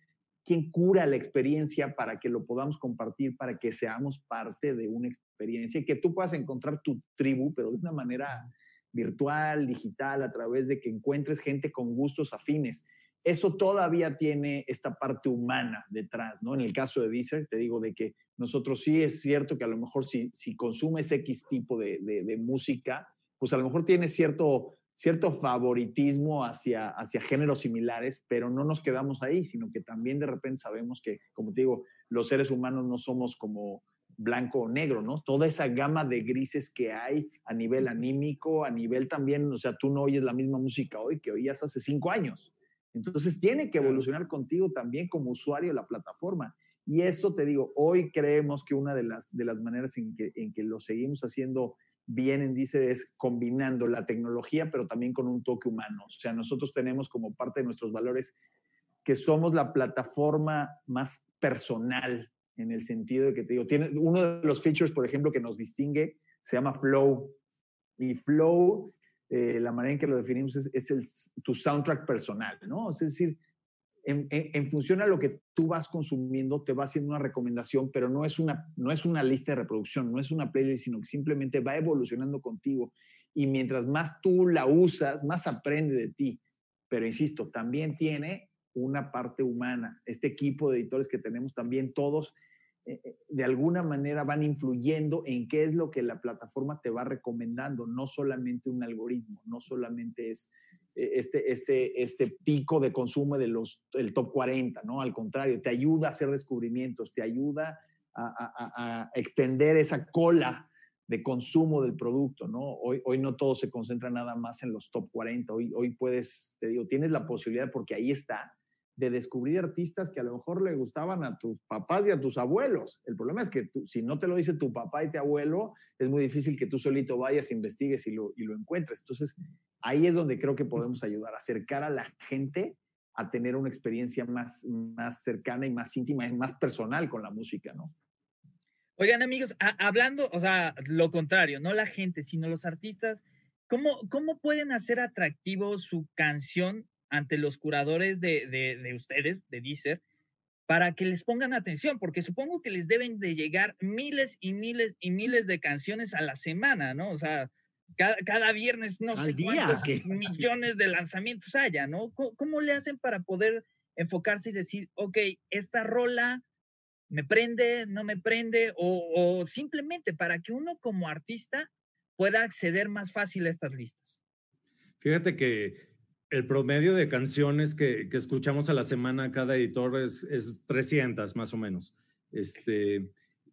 D: quién cura la experiencia para que lo podamos compartir, para que seamos parte de una experiencia y que tú puedas encontrar tu tribu, pero de una manera virtual, digital, a través de que encuentres gente con gustos afines. Eso todavía tiene esta parte humana detrás, ¿no? En el caso de Deezer, te digo de que nosotros sí es cierto que a lo mejor si, si consumes X tipo de, de, música, pues a lo mejor tienes cierto, cierto favoritismo hacia, hacia géneros similares, pero no nos quedamos ahí, sino que también de repente sabemos que, como te digo, los seres humanos no somos como blanco o negro, ¿no? Toda esa gama de grises que hay a nivel anímico, a nivel también, o sea, tú no oyes la misma música hoy que oías hace cinco años. Entonces tiene que evolucionar contigo también como usuario de la plataforma. Y eso te digo, hoy creemos que una de las, de las maneras en que, en que lo seguimos haciendo bien en Dice es combinando la tecnología, pero también con un toque humano. O sea, nosotros tenemos como parte de nuestros valores que somos la plataforma más personal en el sentido de que te digo, tiene uno de los features, por ejemplo, que nos distingue, se llama Flow. Y Flow, eh, la manera en que lo definimos es, el, tu soundtrack personal, ¿no? Es decir, en, en, función a lo que tú vas consumiendo, te va haciendo una recomendación, pero no es una, no es una lista de reproducción, no es una playlist, sino que simplemente va evolucionando contigo. Y mientras más tú la usas, más aprende de ti. Pero insisto, también tiene una parte humana. Este equipo de editores que tenemos también todos de alguna manera van influyendo en qué es lo que la plataforma te va recomendando, no solamente un algoritmo, no solamente es eh, este, este, este pico de consumo de los, el top 40, ¿no? Al contrario, te ayuda a hacer descubrimientos, te ayuda a, extender esa cola de consumo del producto, ¿no? Hoy, hoy no todo se concentra nada más en los top 40, hoy, hoy puedes, te digo, tienes la posibilidad porque ahí está, de descubrir artistas que a lo mejor le gustaban a tus papás y a tus abuelos. El problema es que si no te lo dice tu papá y tu abuelo, es muy difícil que tú solito vayas, investigues y lo, y lo encuentres. Entonces, ahí es donde creo que podemos ayudar, acercar a la gente a tener una experiencia más, más cercana y más íntima y más personal con la música, ¿no?
F: Oigan, amigos, hablando, o sea, lo contrario, no la gente, sino los artistas, ¿cómo, cómo pueden hacer atractivo su canción ante los curadores de, de, ustedes, de Deezer, para que les pongan atención, porque supongo que les deben de llegar miles y miles y miles de canciones a la semana, ¿no? O sea, cada, viernes no sé cuántos millones de lanzamientos haya, ¿no? ¿Cómo, le hacen para poder enfocarse y decir, ok, esta rola me prende, no me prende, o, o simplemente para que uno como artista pueda acceder más fácil a estas listas?
C: Fíjate que el promedio de canciones que, que, escuchamos a la semana cada editor es, es 300 más o menos. Este,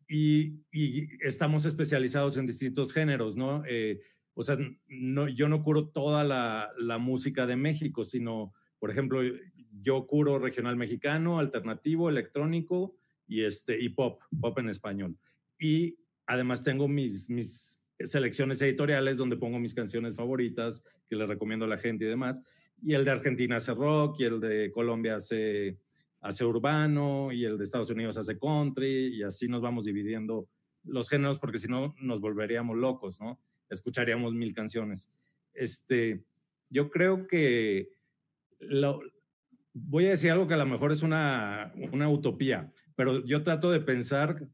C: y, y, estamos especializados en distintos géneros, ¿no? Eh, o sea, no, yo no curo toda la, la, música de México, sino, por ejemplo, yo curo regional mexicano, alternativo, electrónico y, este, y pop, pop en español. Y además tengo mis, mis selecciones editoriales donde pongo mis canciones favoritas que les recomiendo a la gente y demás y el de Argentina hace rock, y el de Colombia hace, hace urbano, y el de Estados Unidos hace country, y así nos vamos dividiendo los géneros, porque si no nos volveríamos locos, ¿no? Escucharíamos mil canciones. Este, yo creo que lo, voy a decir algo que a lo mejor es una, una utopía, pero yo trato de pensar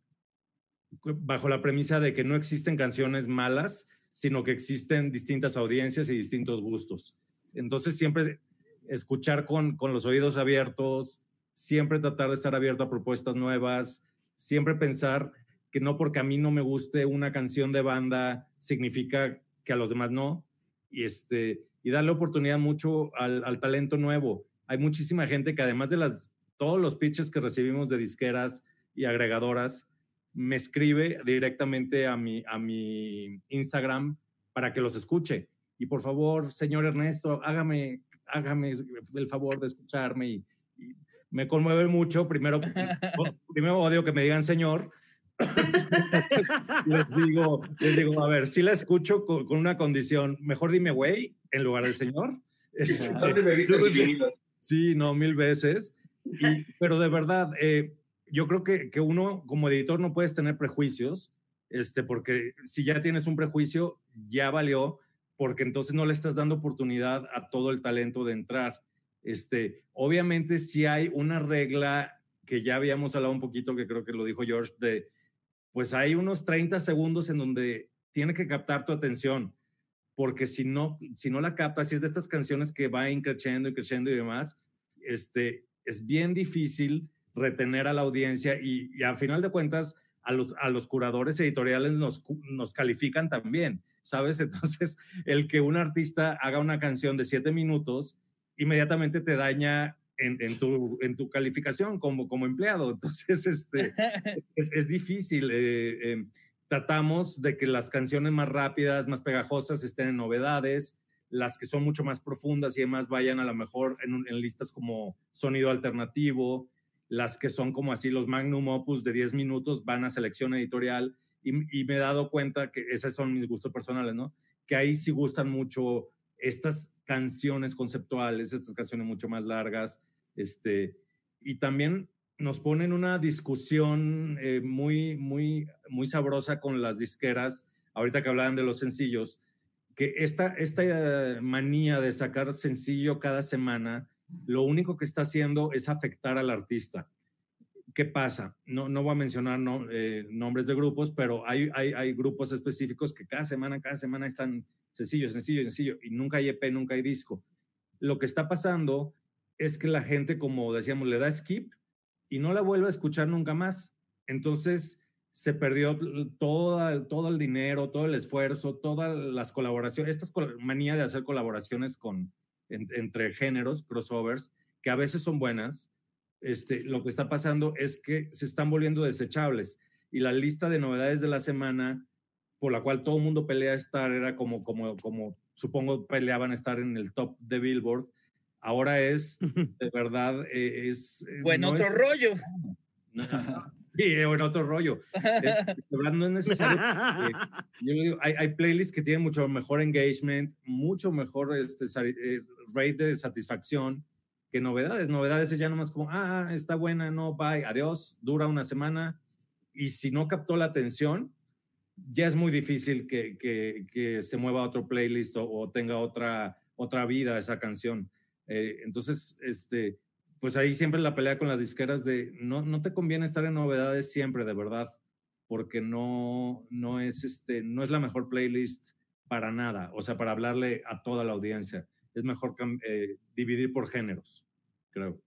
C: bajo la premisa de que no existen canciones malas, sino que existen distintas audiencias y distintos gustos. Entonces siempre escuchar con, con los oídos abiertos, siempre tratar de estar abierto a propuestas nuevas, siempre pensar que no porque a mí no me guste una canción de banda significa que a los demás no. Y, este, y darle oportunidad mucho al, al talento nuevo. Hay muchísima gente que además de las, todos los pitches que recibimos de disqueras y agregadoras, me escribe directamente a mi, a mi Instagram para que los escuche y por favor, señor Ernesto, hágame, hágame el favor de escucharme y, me conmueve mucho. Primero, [LAUGHS] primero odio que me digan señor. [LAUGHS] les, digo, les digo, a ver, si la escucho con, una condición, mejor dime güey en lugar de señor. sí, no, mil veces. pero de verdad, eh, yo creo que, que, uno como editor no puedes tener prejuicios, este, porque si ya tienes un prejuicio, ya valió porque entonces no le estás dando oportunidad a todo el talento de entrar. Este, obviamente si hay una regla que ya habíamos hablado un poquito, que creo que lo dijo George, de, pues hay unos 30 segundos en donde tiene que captar tu atención. porque si no, si no la captas, si es de estas canciones que va creciendo y creciendo y demás, este, es bien difícil retener a la audiencia y, y a final de cuentas a los, a los curadores editoriales nos, nos califican también, ¿sabes? [LAUGHS] Entonces, el que un artista haga una canción de siete minutos, inmediatamente te daña en, en, tu, en tu calificación como, como empleado. [LAUGHS] Entonces, este, [LAUGHS] es, es difícil. Eh, eh, tratamos de que las canciones más rápidas, más pegajosas estén en novedades, las que son mucho más profundas y demás vayan a lo mejor en, en listas como sonido alternativo, las que son como así los magnum opus de 10 minutos van a selección editorial y, me he dado cuenta que esos son mis gustos personales, ¿no? Que ahí sí gustan mucho estas canciones conceptuales, estas canciones mucho más largas, este, y también nos ponen una discusión eh, muy, muy, muy sabrosa con las disqueras, ahorita que hablaban de los sencillos, que esta, esta manía de sacar sencillo cada semana, lo único que está haciendo es afectar al artista. ¿Qué pasa? No, no voy a mencionar eh, nombres de grupos, pero hay, hay, grupos específicos que cada semana, cada semana están sencillo, sencillo, sencillo, y nunca hay EP, nunca hay disco. Lo que está pasando es que la gente, como decíamos, le da skip y no la vuelve a escuchar nunca más. Entonces se perdió todo, todo el dinero, todo el esfuerzo, todas las colaboraciones, esta manía de hacer colaboraciones con, entre géneros, crossovers, que a veces son buenas. Este, lo que está pasando es que se están volviendo desechables y la lista de novedades de la semana por la cual todo el mundo pelea estar era como, como, como supongo peleaban estar en el top de Billboard, ahora es, [LAUGHS] de verdad, eh, es...
F: Eh, bueno, otro rollo.
C: Sí, en otro rollo. [LAUGHS] De verdad, no es necesario. yo digo, hay, hay, playlists que tienen mucho mejor engagement, mucho mejor este, eh, rate de satisfacción que novedades. Novedades es ya nomás como, ah, está buena, no, bye, adiós, dura una semana. Y si no captó la atención, ya es muy difícil que, que, que se mueva a otro playlist o, tenga otra, otra vida esa canción. Eh, entonces, este, pues ahí siempre la pelea con las disqueras de no, no te conviene estar en novedades siempre, de verdad, porque no, no, es, este, no es la mejor playlist para nada, o sea, para hablarle a toda la audiencia. Es mejor eh, dividir por géneros, creo.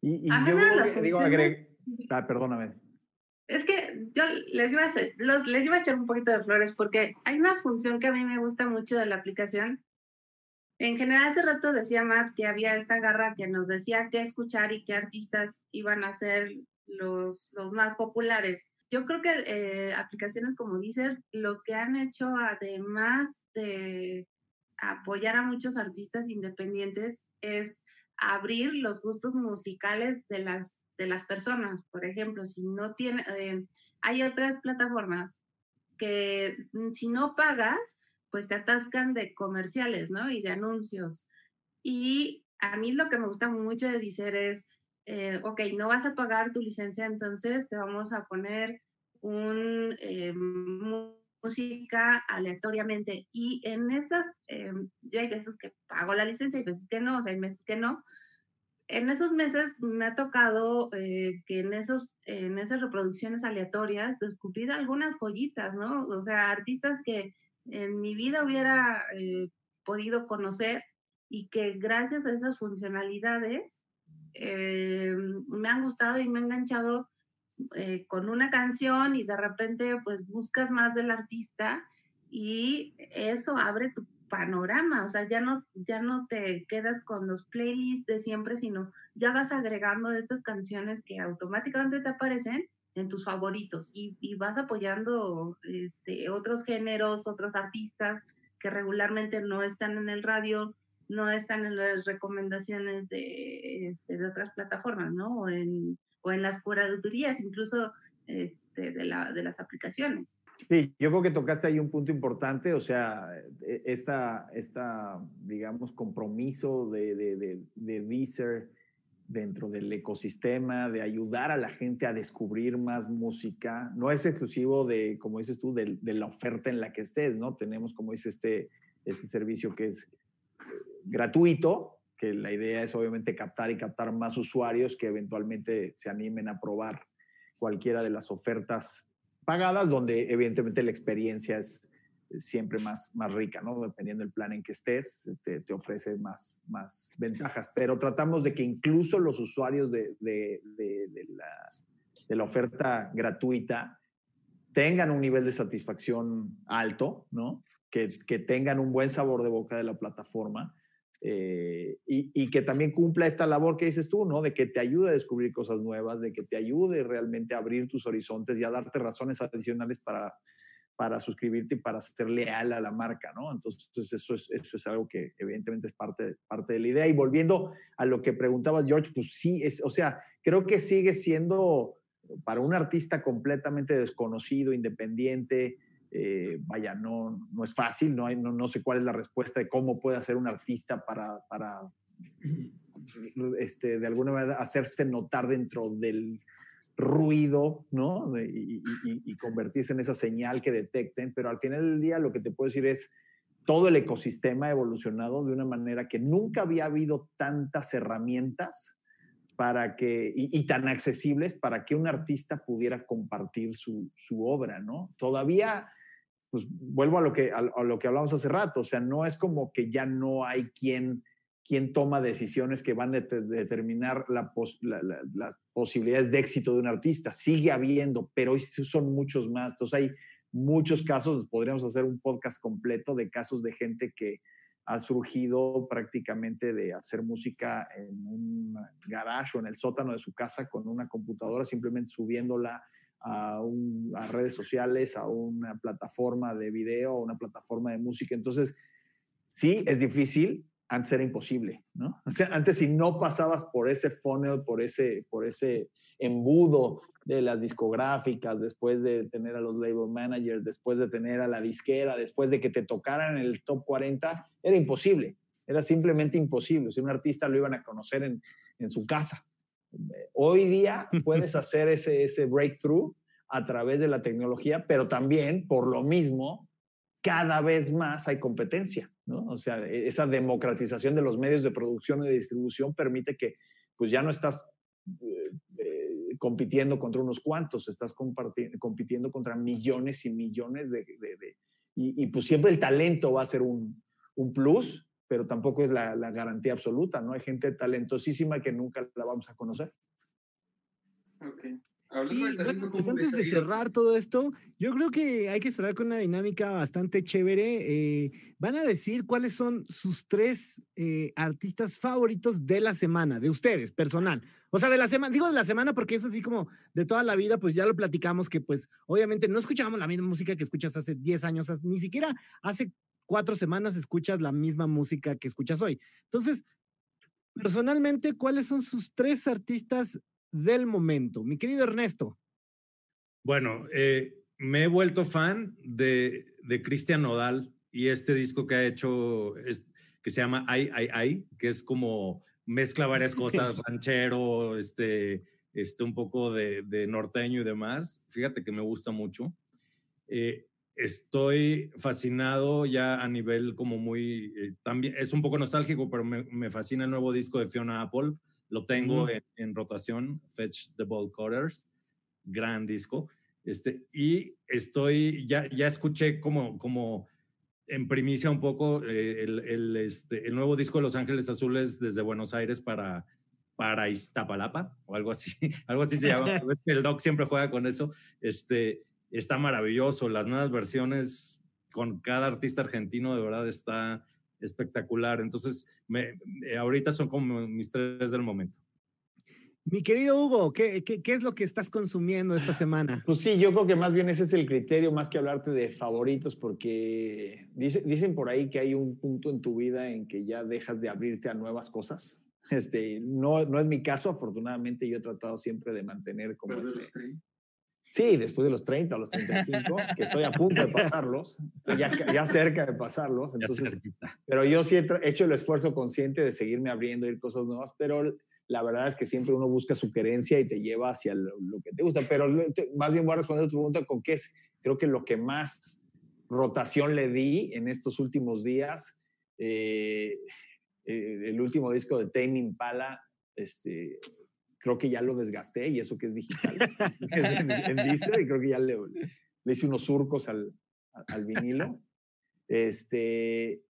D: Y, y yo digo, agregar, ah, perdóname.
G: Es que yo les iba, a hacer, los, les iba a echar un poquito de flores porque hay una función que a mí me gusta mucho de la aplicación en general, hace rato decía Matt que había esta garra que nos decía qué escuchar y qué artistas iban a ser los, los más populares. Yo creo que eh, aplicaciones como Deezer lo que han hecho, además de apoyar a muchos artistas independientes, es abrir los gustos musicales de las, de las personas. Por ejemplo, si no tiene, eh, hay otras plataformas que mm, si no pagas, pues te atascan de comerciales, ¿no? Y de anuncios. Y a mí lo que me gusta mucho de Deezer es, eh, ok, no vas a pagar tu licencia, entonces te vamos a poner un eh, música aleatoriamente. Y en esas, eh, yo hay veces que pago la licencia y veces que no, o sea, hay meses que no. En esos meses me ha tocado que en, esos, en esas reproducciones aleatorias descubrir algunas joyitas, ¿no? O sea, artistas que en mi vida hubiera eh, podido conocer y que gracias a esas funcionalidades eh, me han gustado y me han enganchado eh, con una canción y de repente pues buscas más del artista y eso abre tu panorama, o sea, ya no, ya no te quedas con los playlists de siempre, sino ya vas agregando estas canciones que automáticamente te aparecen en tus favoritos y, y, vas apoyando este, otros géneros, otros artistas que regularmente no están en el radio, no están en las recomendaciones de, este, de otras plataformas, ¿no? O en, o en las curadurías, incluso este, de, la, de las aplicaciones.
D: Sí, yo creo que tocaste ahí un punto importante, o sea, e, esta, esta digamos, compromiso de, de, de, de Deezer dentro del ecosistema, de ayudar a la gente a descubrir más música. No es exclusivo de, como dices tú, de, de la oferta en la que estés, ¿no? Tenemos, como dice este, este servicio que es gratuito, que la idea es obviamente captar y captar más usuarios que eventualmente se animen a probar cualquiera de las ofertas pagadas, donde evidentemente la experiencia es siempre más, más rica, ¿no? Dependiendo del plan en que estés, te, te ofrece más, más ventajas. Pero tratamos de que incluso los usuarios de, de, de, la, de la oferta gratuita tengan un nivel de satisfacción alto, ¿no? Que, que tengan un buen sabor de boca de la plataforma eh, y, y, que también cumpla esta labor que dices tú, ¿no? De que te ayude a descubrir cosas nuevas, de que te ayude realmente a abrir tus horizontes y a darte razones adicionales para, para suscribirte y para ser leal a la marca, ¿no? Entonces, eso es, eso es algo que evidentemente es parte, parte de la idea. Y volviendo a lo que preguntaba George, pues sí, es, o sea, creo que sigue siendo para un artista completamente desconocido, independiente, eh, vaya, no, no es fácil, no, no, no, sé cuál es la respuesta de cómo puede hacer un artista para, para [CLEARS THROAT] este, de alguna manera hacerse notar dentro del ruido, ¿no? Y, convertirse en esa señal que detecten, pero al final del día lo que te puedo decir es, todo el ecosistema ha evolucionado de una manera que nunca había habido tantas herramientas para que, y, y, tan accesibles para que un artista pudiera compartir su, su obra, ¿no? Todavía, pues vuelvo a lo, que, a, a, lo que hablamos hace rato, o sea, no es como que ya no hay quien, quien toma decisiones que van a de, de determinar la pos, la, la, las posibilidades de éxito de un artista. Sigue habiendo, pero hoy son muchos más. Entonces hay muchos casos, podríamos hacer un podcast completo de casos de gente que ha surgido prácticamente de hacer música en un garage o en el sótano de su casa con una computadora, simplemente subiéndola a, redes sociales, a una plataforma de video, a una plataforma de música. Entonces, sí, es difícil, antes era imposible, ¿no? O sea, antes si no pasabas por ese funnel, por ese, por ese embudo de las discográficas, después de tener a los label managers, después de tener a la disquera, después de que te tocaran en el top 40, era imposible, era simplemente imposible. Si un artista lo iban a conocer en, en su casa. Hoy día [LAUGHS] puedes hacer ese, ese breakthrough a través de la tecnología, pero también, por lo mismo, cada vez más hay competencia, ¿no? O sea, esa democratización de los medios de producción y de distribución permite que, pues ya no estás eh, compitiendo contra unos cuantos, estás compitiendo contra millones y millones de... de, de y, y, pues siempre el talento va a ser un, un plus, pero tampoco es la, la, garantía absoluta, ¿no? Hay gente talentosísima que nunca la vamos a conocer.
B: Okay. Y, bueno, pues antes de cerrar todo esto, yo creo que hay que cerrar con una dinámica bastante chévere. Eh, van a decir cuáles son sus tres eh, artistas favoritos de la semana, de ustedes, personal. O sea, de la semana, digo de la semana porque eso así como de toda la vida, pues ya lo platicamos que pues obviamente no escuchábamos la misma música que escuchas hace 10 años, ni siquiera hace cuatro semanas escuchas la misma música que escuchas hoy. Entonces, personalmente, ¿cuáles son sus tres artistas del momento. Mi querido Ernesto.
C: Bueno, eh, me he vuelto fan de, de Cristian Nodal y este disco que ha hecho, es, que se llama Ay, Ay, Ay, que es como mezcla varias [LAUGHS] cosas, ranchero, este, este, un poco de, de, norteño y demás. Fíjate que me gusta mucho. Eh, estoy fascinado ya a nivel como muy, eh, también es un poco nostálgico, pero me, me fascina el nuevo disco de Fiona Apple lo tengo mm. en, en, rotación, Fetch the Ball Cutters, gran disco. Este, y estoy, ya, ya escuché como, como en primicia un poco eh, el, el, este, el nuevo disco de Los Ángeles Azules desde Buenos Aires para, para Iztapalapa o algo así, [LAUGHS] algo así se llama. [LAUGHS] el doc siempre juega con eso. Este, está maravilloso. Las nuevas versiones con cada artista argentino de verdad está espectacular. Entonces, me, eh, ahorita son como mis tres del momento.
B: Mi querido Hugo, ¿qué, ¿qué, qué, es lo que estás consumiendo esta semana?
D: Pues sí, yo creo que más bien ese es el criterio, más que hablarte de favoritos, porque dice, dicen por ahí que hay un punto en tu vida en que ya dejas de abrirte a nuevas cosas. Este, no, no es mi caso, afortunadamente yo he tratado siempre de mantener como ese, Sí, después de los 30 o los 35, que estoy a punto de pasarlos, estoy ya, ya cerca de pasarlos. Entonces, pero yo sí he hecho el esfuerzo consciente de seguirme abriendo, ir cosas nuevas, pero la verdad es que siempre uno busca su querencia y te lleva hacia lo, lo que te gusta. Pero más bien voy a responder tu pregunta con qué es, creo que lo que más rotación le di en estos últimos días, eh, eh, el último disco de Tame Impala, este, creo que ya lo desgasté y eso que es digital, [LAUGHS] y creo que ya le, hice unos surcos al, al vinilo. Este,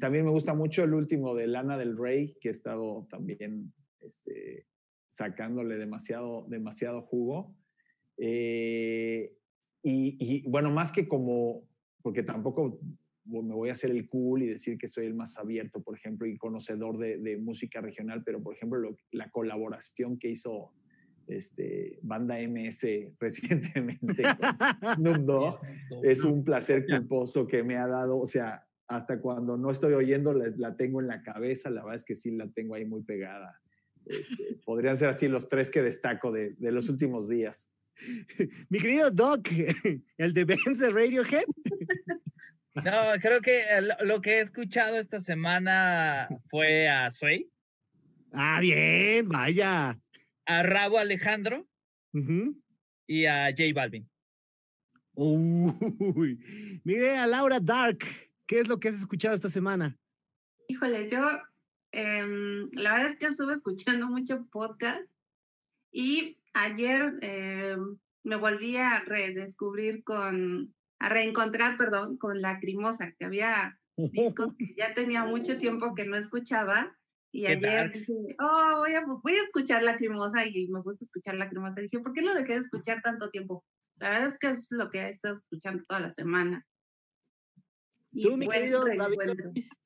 D: también me gusta mucho el último de Lana del Rey, que he estado también este, sacándole demasiado, demasiado jugo. Eh, y, bueno, más que como, porque tampoco me voy a hacer el cool y decir que soy el más abierto, por ejemplo, y conocedor de, de música regional, pero por ejemplo, lo, la colaboración que hizo este, banda MS [LAUGHS] recientemente con [LAUGHS] es un placer culposo que me ha dado, o sea, hasta cuando no estoy oyendo la, la, tengo en la cabeza, la verdad es que sí la tengo ahí muy pegada. Este, [LAUGHS] podrían ser así los tres que destaco de, de los últimos días.
B: Mi querido Doc, el de Benz de Radiohead.
F: No, creo que lo que he escuchado esta semana fue a Sway.
B: Ah, bien, vaya.
F: A Rabo Alejandro uh -huh. y a J Balvin.
B: Uy, [LAUGHS] mire a Laura Dark. ¿Qué es lo que has escuchado esta semana?
G: Híjole, yo eh, la verdad es que estuve escuchando mucho podcast y ayer eh, me volví a redescubrir con, a reencontrar, perdón, con Lacrimosa, que había discos que ya tenía mucho tiempo que no escuchaba. Y ayer dije, oh, voy a, voy a escuchar Lacrimosa y me puse a escuchar Lacrimosa. Y dije, ¿por qué lo dejé de escuchar tanto tiempo? La verdad es que es lo que he estado escuchando toda la semana.
B: Y Tú, mi querido David,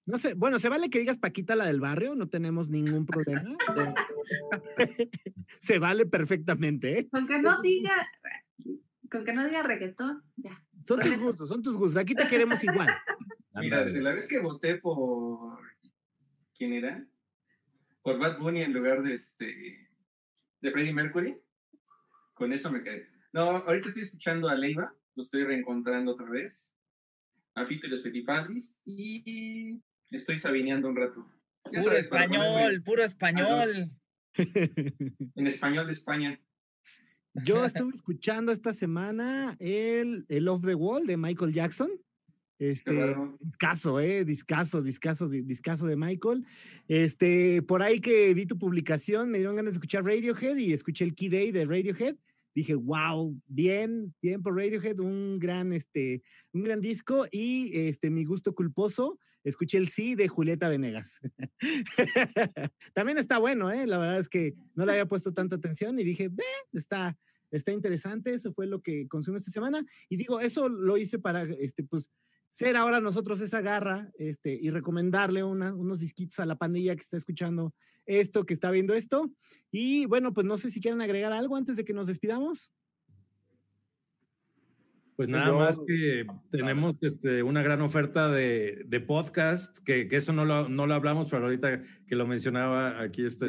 B: no sé, bueno, se vale que digas Paquita la del barrio, no tenemos ningún problema. [LAUGHS] se vale perfectamente, ¿eh?
G: Con que no diga, con que no diga reggaetón, ya.
B: Son tus gustos, son tus gustos. Aquí te queremos igual. [LAUGHS]
E: Mira, desde la vez que voté por. ¿Quién era? Por Bad Bunny en lugar de este. de Freddie Mercury. Con eso me quedé. No, ahorita estoy escuchando a Leiva, lo estoy reencontrando otra vez. A Fito y los Petipaldis y estoy sabineando un rato.
F: Ya puro sabes, español, puro español. [LAUGHS]
E: en español de España.
B: Yo [LAUGHS] estuve escuchando esta semana el, el Off the Wall de Michael Jackson. Este, claro. discaso, eh, discaso, discaso, discaso de Michael. Este, por ahí que vi tu publicación, me dieron ganas de escuchar Radiohead y escuché el Key Day de Radiohead. Dije, wow, bien, bien por Radiohead, un gran, este, un gran disco y este, mi gusto culposo, escuché el sí de Julieta Venegas. [LAUGHS] También está bueno, ¿eh? La verdad es que no le había puesto tanta atención y dije, ve, está, está interesante, eso fue lo que consumí esta semana. Y digo, eso lo hice para, este, pues, ser ahora nosotros esa garra este, y recomendarle una, unos disquitos a la pandilla que está escuchando esto, que está viendo esto. Y bueno, pues no sé si quieren agregar algo antes de que nos despidamos.
C: Pues nada Yo, más que tenemos este, una gran oferta de, de podcast, que, que, eso no lo, no lo hablamos, pero ahorita que lo mencionaba aquí este,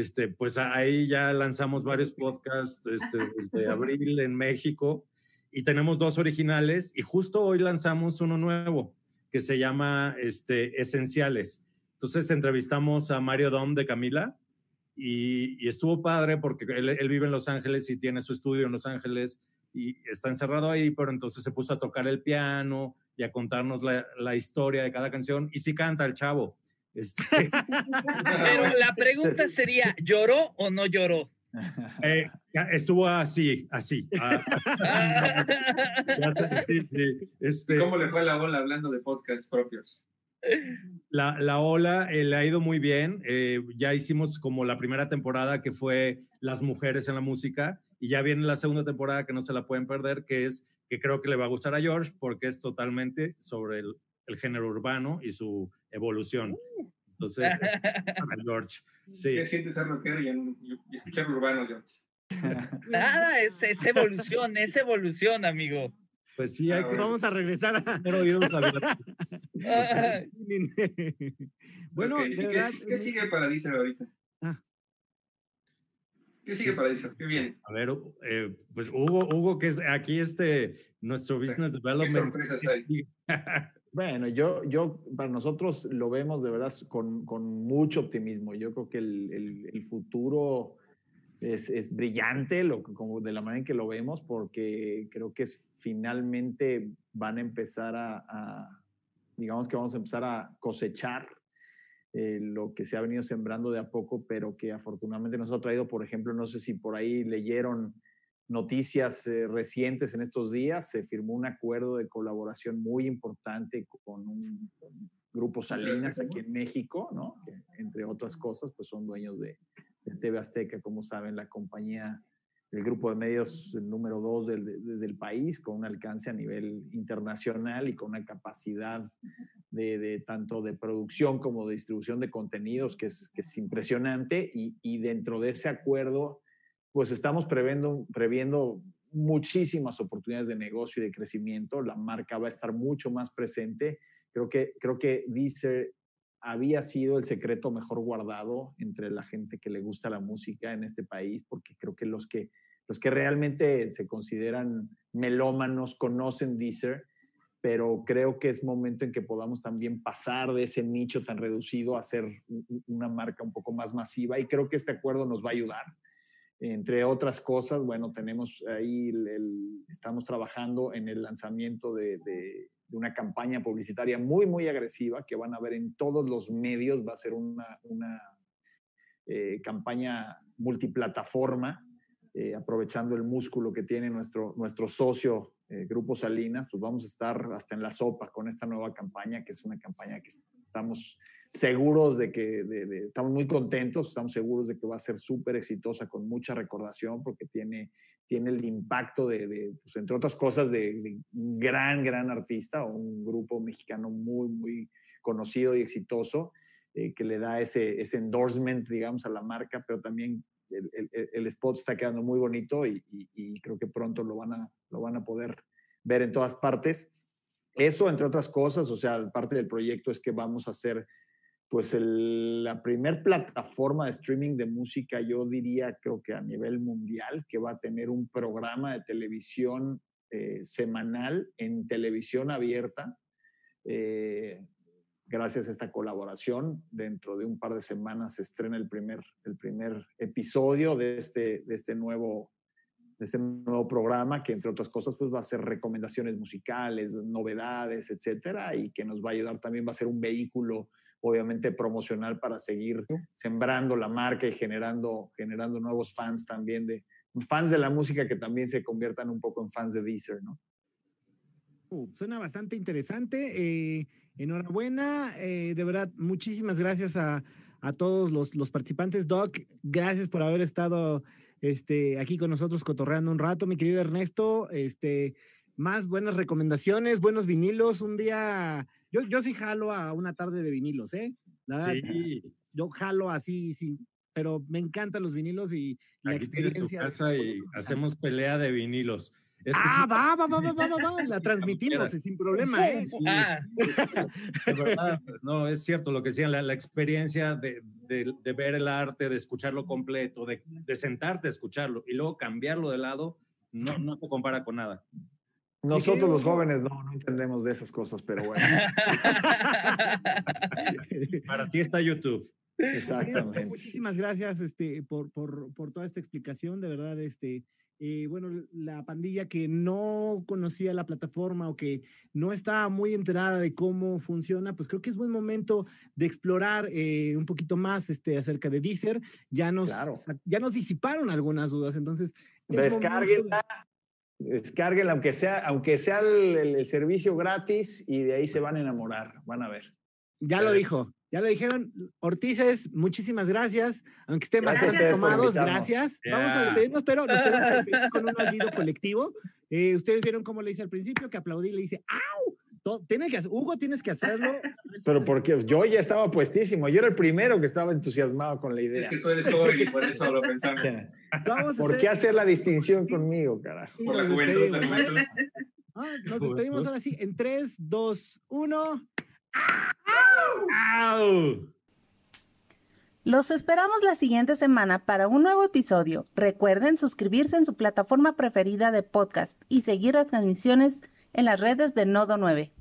C: este pues ahí ya lanzamos varios podcasts este, desde [LAUGHS] abril en México y tenemos dos originales y justo hoy lanzamos uno nuevo que se llama este, Esenciales. Entonces entrevistamos a Mario Dom de Camila y, y estuvo padre porque él, él vive en Los Ángeles y tiene su estudio en Los Ángeles y está encerrado ahí, pero entonces se puso a tocar el piano y a contarnos la, la historia de cada canción y sí canta el chavo. Este...
F: pero [LAUGHS] la pregunta sería, ¿lloró o no lloró?
C: Eh, estuvo así, así. Ah, [LAUGHS]
E: sí, sí, este, ¿Cómo le fue la ola hablando de podcasts propios?
C: La, la ola eh, le ha ido muy bien. Eh, ya hicimos como la primera temporada que fue Las mujeres en la música y ya viene la segunda temporada que no se la pueden perder, que es que creo que le va a gustar a George porque es totalmente sobre el, el género urbano y su evolución. Entonces, [LAUGHS] a George. Sí.
E: ¿Qué sientes ser rockero y, y, escuchar urbano, George?
F: Nada, es, es, evolución, es evolución, amigo.
B: Pues sí, hay que, vamos a regresar a...
C: Pero oídos a [LAUGHS]
E: bueno, okay. ¿Qué, verdad, ¿qué, sigue para Deezer ahorita? Ah. ¿Qué sigue para Deezer? Qué bien.
C: A ver, eh, pues Hugo, Hugo, que es aquí este, nuestro business development.
E: ¿Qué sorpresas hay? [LAUGHS]
D: Bueno, yo, yo, para nosotros lo vemos de verdad con, con mucho optimismo. Yo creo que el, el, futuro es, es, brillante lo, como de la manera en que lo vemos, porque creo que finalmente van a empezar a, a, digamos que vamos a empezar a cosechar eh, lo que se ha venido sembrando de a poco, pero que afortunadamente nos ha traído, por ejemplo, no sé si por ahí leyeron noticias eh, recientes en estos días, se firmó un acuerdo de colaboración muy importante con un, grupo Salinas aquí en México, ¿no? Que, entre otras cosas, pues son dueños de, de, TV Azteca, como saben, la compañía, el grupo de medios número dos del, del, país, con un alcance a nivel internacional y con una capacidad de, de tanto de producción como de distribución de contenidos que es, que es impresionante. Y, y dentro de ese acuerdo, pues estamos previendo, previendo muchísimas oportunidades de negocio y de crecimiento. La marca va a estar mucho más presente. Creo que, creo que Deezer había sido el secreto mejor guardado entre la gente que le gusta la música en este país, porque creo que los que, los que realmente se consideran melómanos conocen Deezer, pero creo que es momento en que podamos también pasar de ese nicho tan reducido a ser una marca un poco más masiva y creo que este acuerdo nos va a ayudar entre otras cosas, bueno, tenemos ahí, el, estamos trabajando en el lanzamiento de, una campaña publicitaria muy, muy agresiva que van a ver en todos los medios. Va a ser una, una eh, campaña multiplataforma, eh, aprovechando el músculo que tiene nuestro, nuestro socio eh, Grupo Salinas, pues vamos a estar hasta en la sopa con esta nueva campaña, que es una campaña que estamos seguros de que estamos muy contentos, estamos seguros de que va a ser súper exitosa con mucha recordación porque tiene, tiene el impacto de, pues, entre otras cosas, de, un gran, gran artista un grupo mexicano muy, muy conocido y exitoso eh, que le da ese, ese endorsement, digamos, a la marca, pero también el, el, el spot está quedando muy bonito y, y, y, creo que pronto lo van, a, lo van a poder ver en todas partes. Eso, entre otras cosas, o sea, parte del proyecto es que vamos a hacer pues la primer plataforma de streaming de música, yo diría, creo que a nivel mundial, que va a tener un programa de televisión eh, semanal en televisión abierta. Eh, gracias a esta colaboración, dentro de un par de semanas se estrena el primer, el primer episodio de este, de este nuevo de este nuevo programa que entre otras cosas pues va a ser recomendaciones musicales, novedades, etcétera, y que nos va a ayudar también, va a ser un vehículo obviamente promocional para seguir sembrando la marca y generando, generando nuevos fans también de fans de la música que también se conviertan un poco en fans de Deezer, ¿no?
B: Uh, suena bastante interesante. Eh, enhorabuena, eh, de verdad, muchísimas gracias a, a todos los, los, participantes. Doc, gracias por haber estado este, aquí con nosotros cotorreando un rato, mi querido Ernesto. Este, más buenas recomendaciones, buenos vinilos. Un día yo, yo sí jalo a una tarde de vinilos, ¿eh? La sí. Yo jalo así, sí, pero me encantan los vinilos y la experiencia.
C: Tu casa y hacemos pelea de vinilos.
B: Es ah, sí, va, va, va, va, va, va, la transmitimos sin problema, ¿eh?
C: Ah. [LAUGHS] de verdad, no, es cierto lo que decían, la, la experiencia de, de, de, ver el arte, de escucharlo completo, de, de sentarte a escucharlo y luego cambiarlo de lado, no, no se compara con nada.
D: Nosotros los jóvenes no, no entendemos de esas cosas, pero bueno. [LAUGHS]
C: Para ti está YouTube.
D: Exactamente.
B: Muchísimas gracias este, por, por, por, toda esta explicación, de verdad, este, eh, bueno, la pandilla que no conocía la plataforma o que no estaba muy enterada de cómo funciona, pues creo que es buen momento de explorar eh, un poquito más este, acerca de Deezer. Ya nos, claro. ya nos disiparon algunas dudas, entonces...
D: Descárguenla, Descarguen, aunque sea, aunque sea el, el, el, servicio gratis y de ahí se van a enamorar, van a ver.
B: Ya lo dijo, ya lo dijeron. Ortices, muchísimas gracias. Aunque estén bastante tomados, gracias. Yeah. Vamos a despedirnos, pero nos tenemos que despedir [LAUGHS] con un aullido colectivo. Eh, Ustedes vieron cómo le hice al principio, que aplaudí y le dice ¡au! Tiene que, Hugo, tienes que hacerlo. [LAUGHS]
D: Pero porque yo ya estaba puestísimo. Yo era el primero que estaba entusiasimado con la idea.
E: Es que tú eres y por eso lo pensamos. [LAUGHS]
D: Vamos ¿Por hacer... qué hacer la distinción conmigo, carajo?
E: Por la juventud, la juventud.
B: Ah, nos despedimos ahora sí. En 3, 2, 1.
A: ¡Au! Los esperamos la siguiente semana para un nuevo episodio. Recuerden suscribirse en su plataforma preferida de podcast y seguir las transmisiones en las redes de Nodo 9.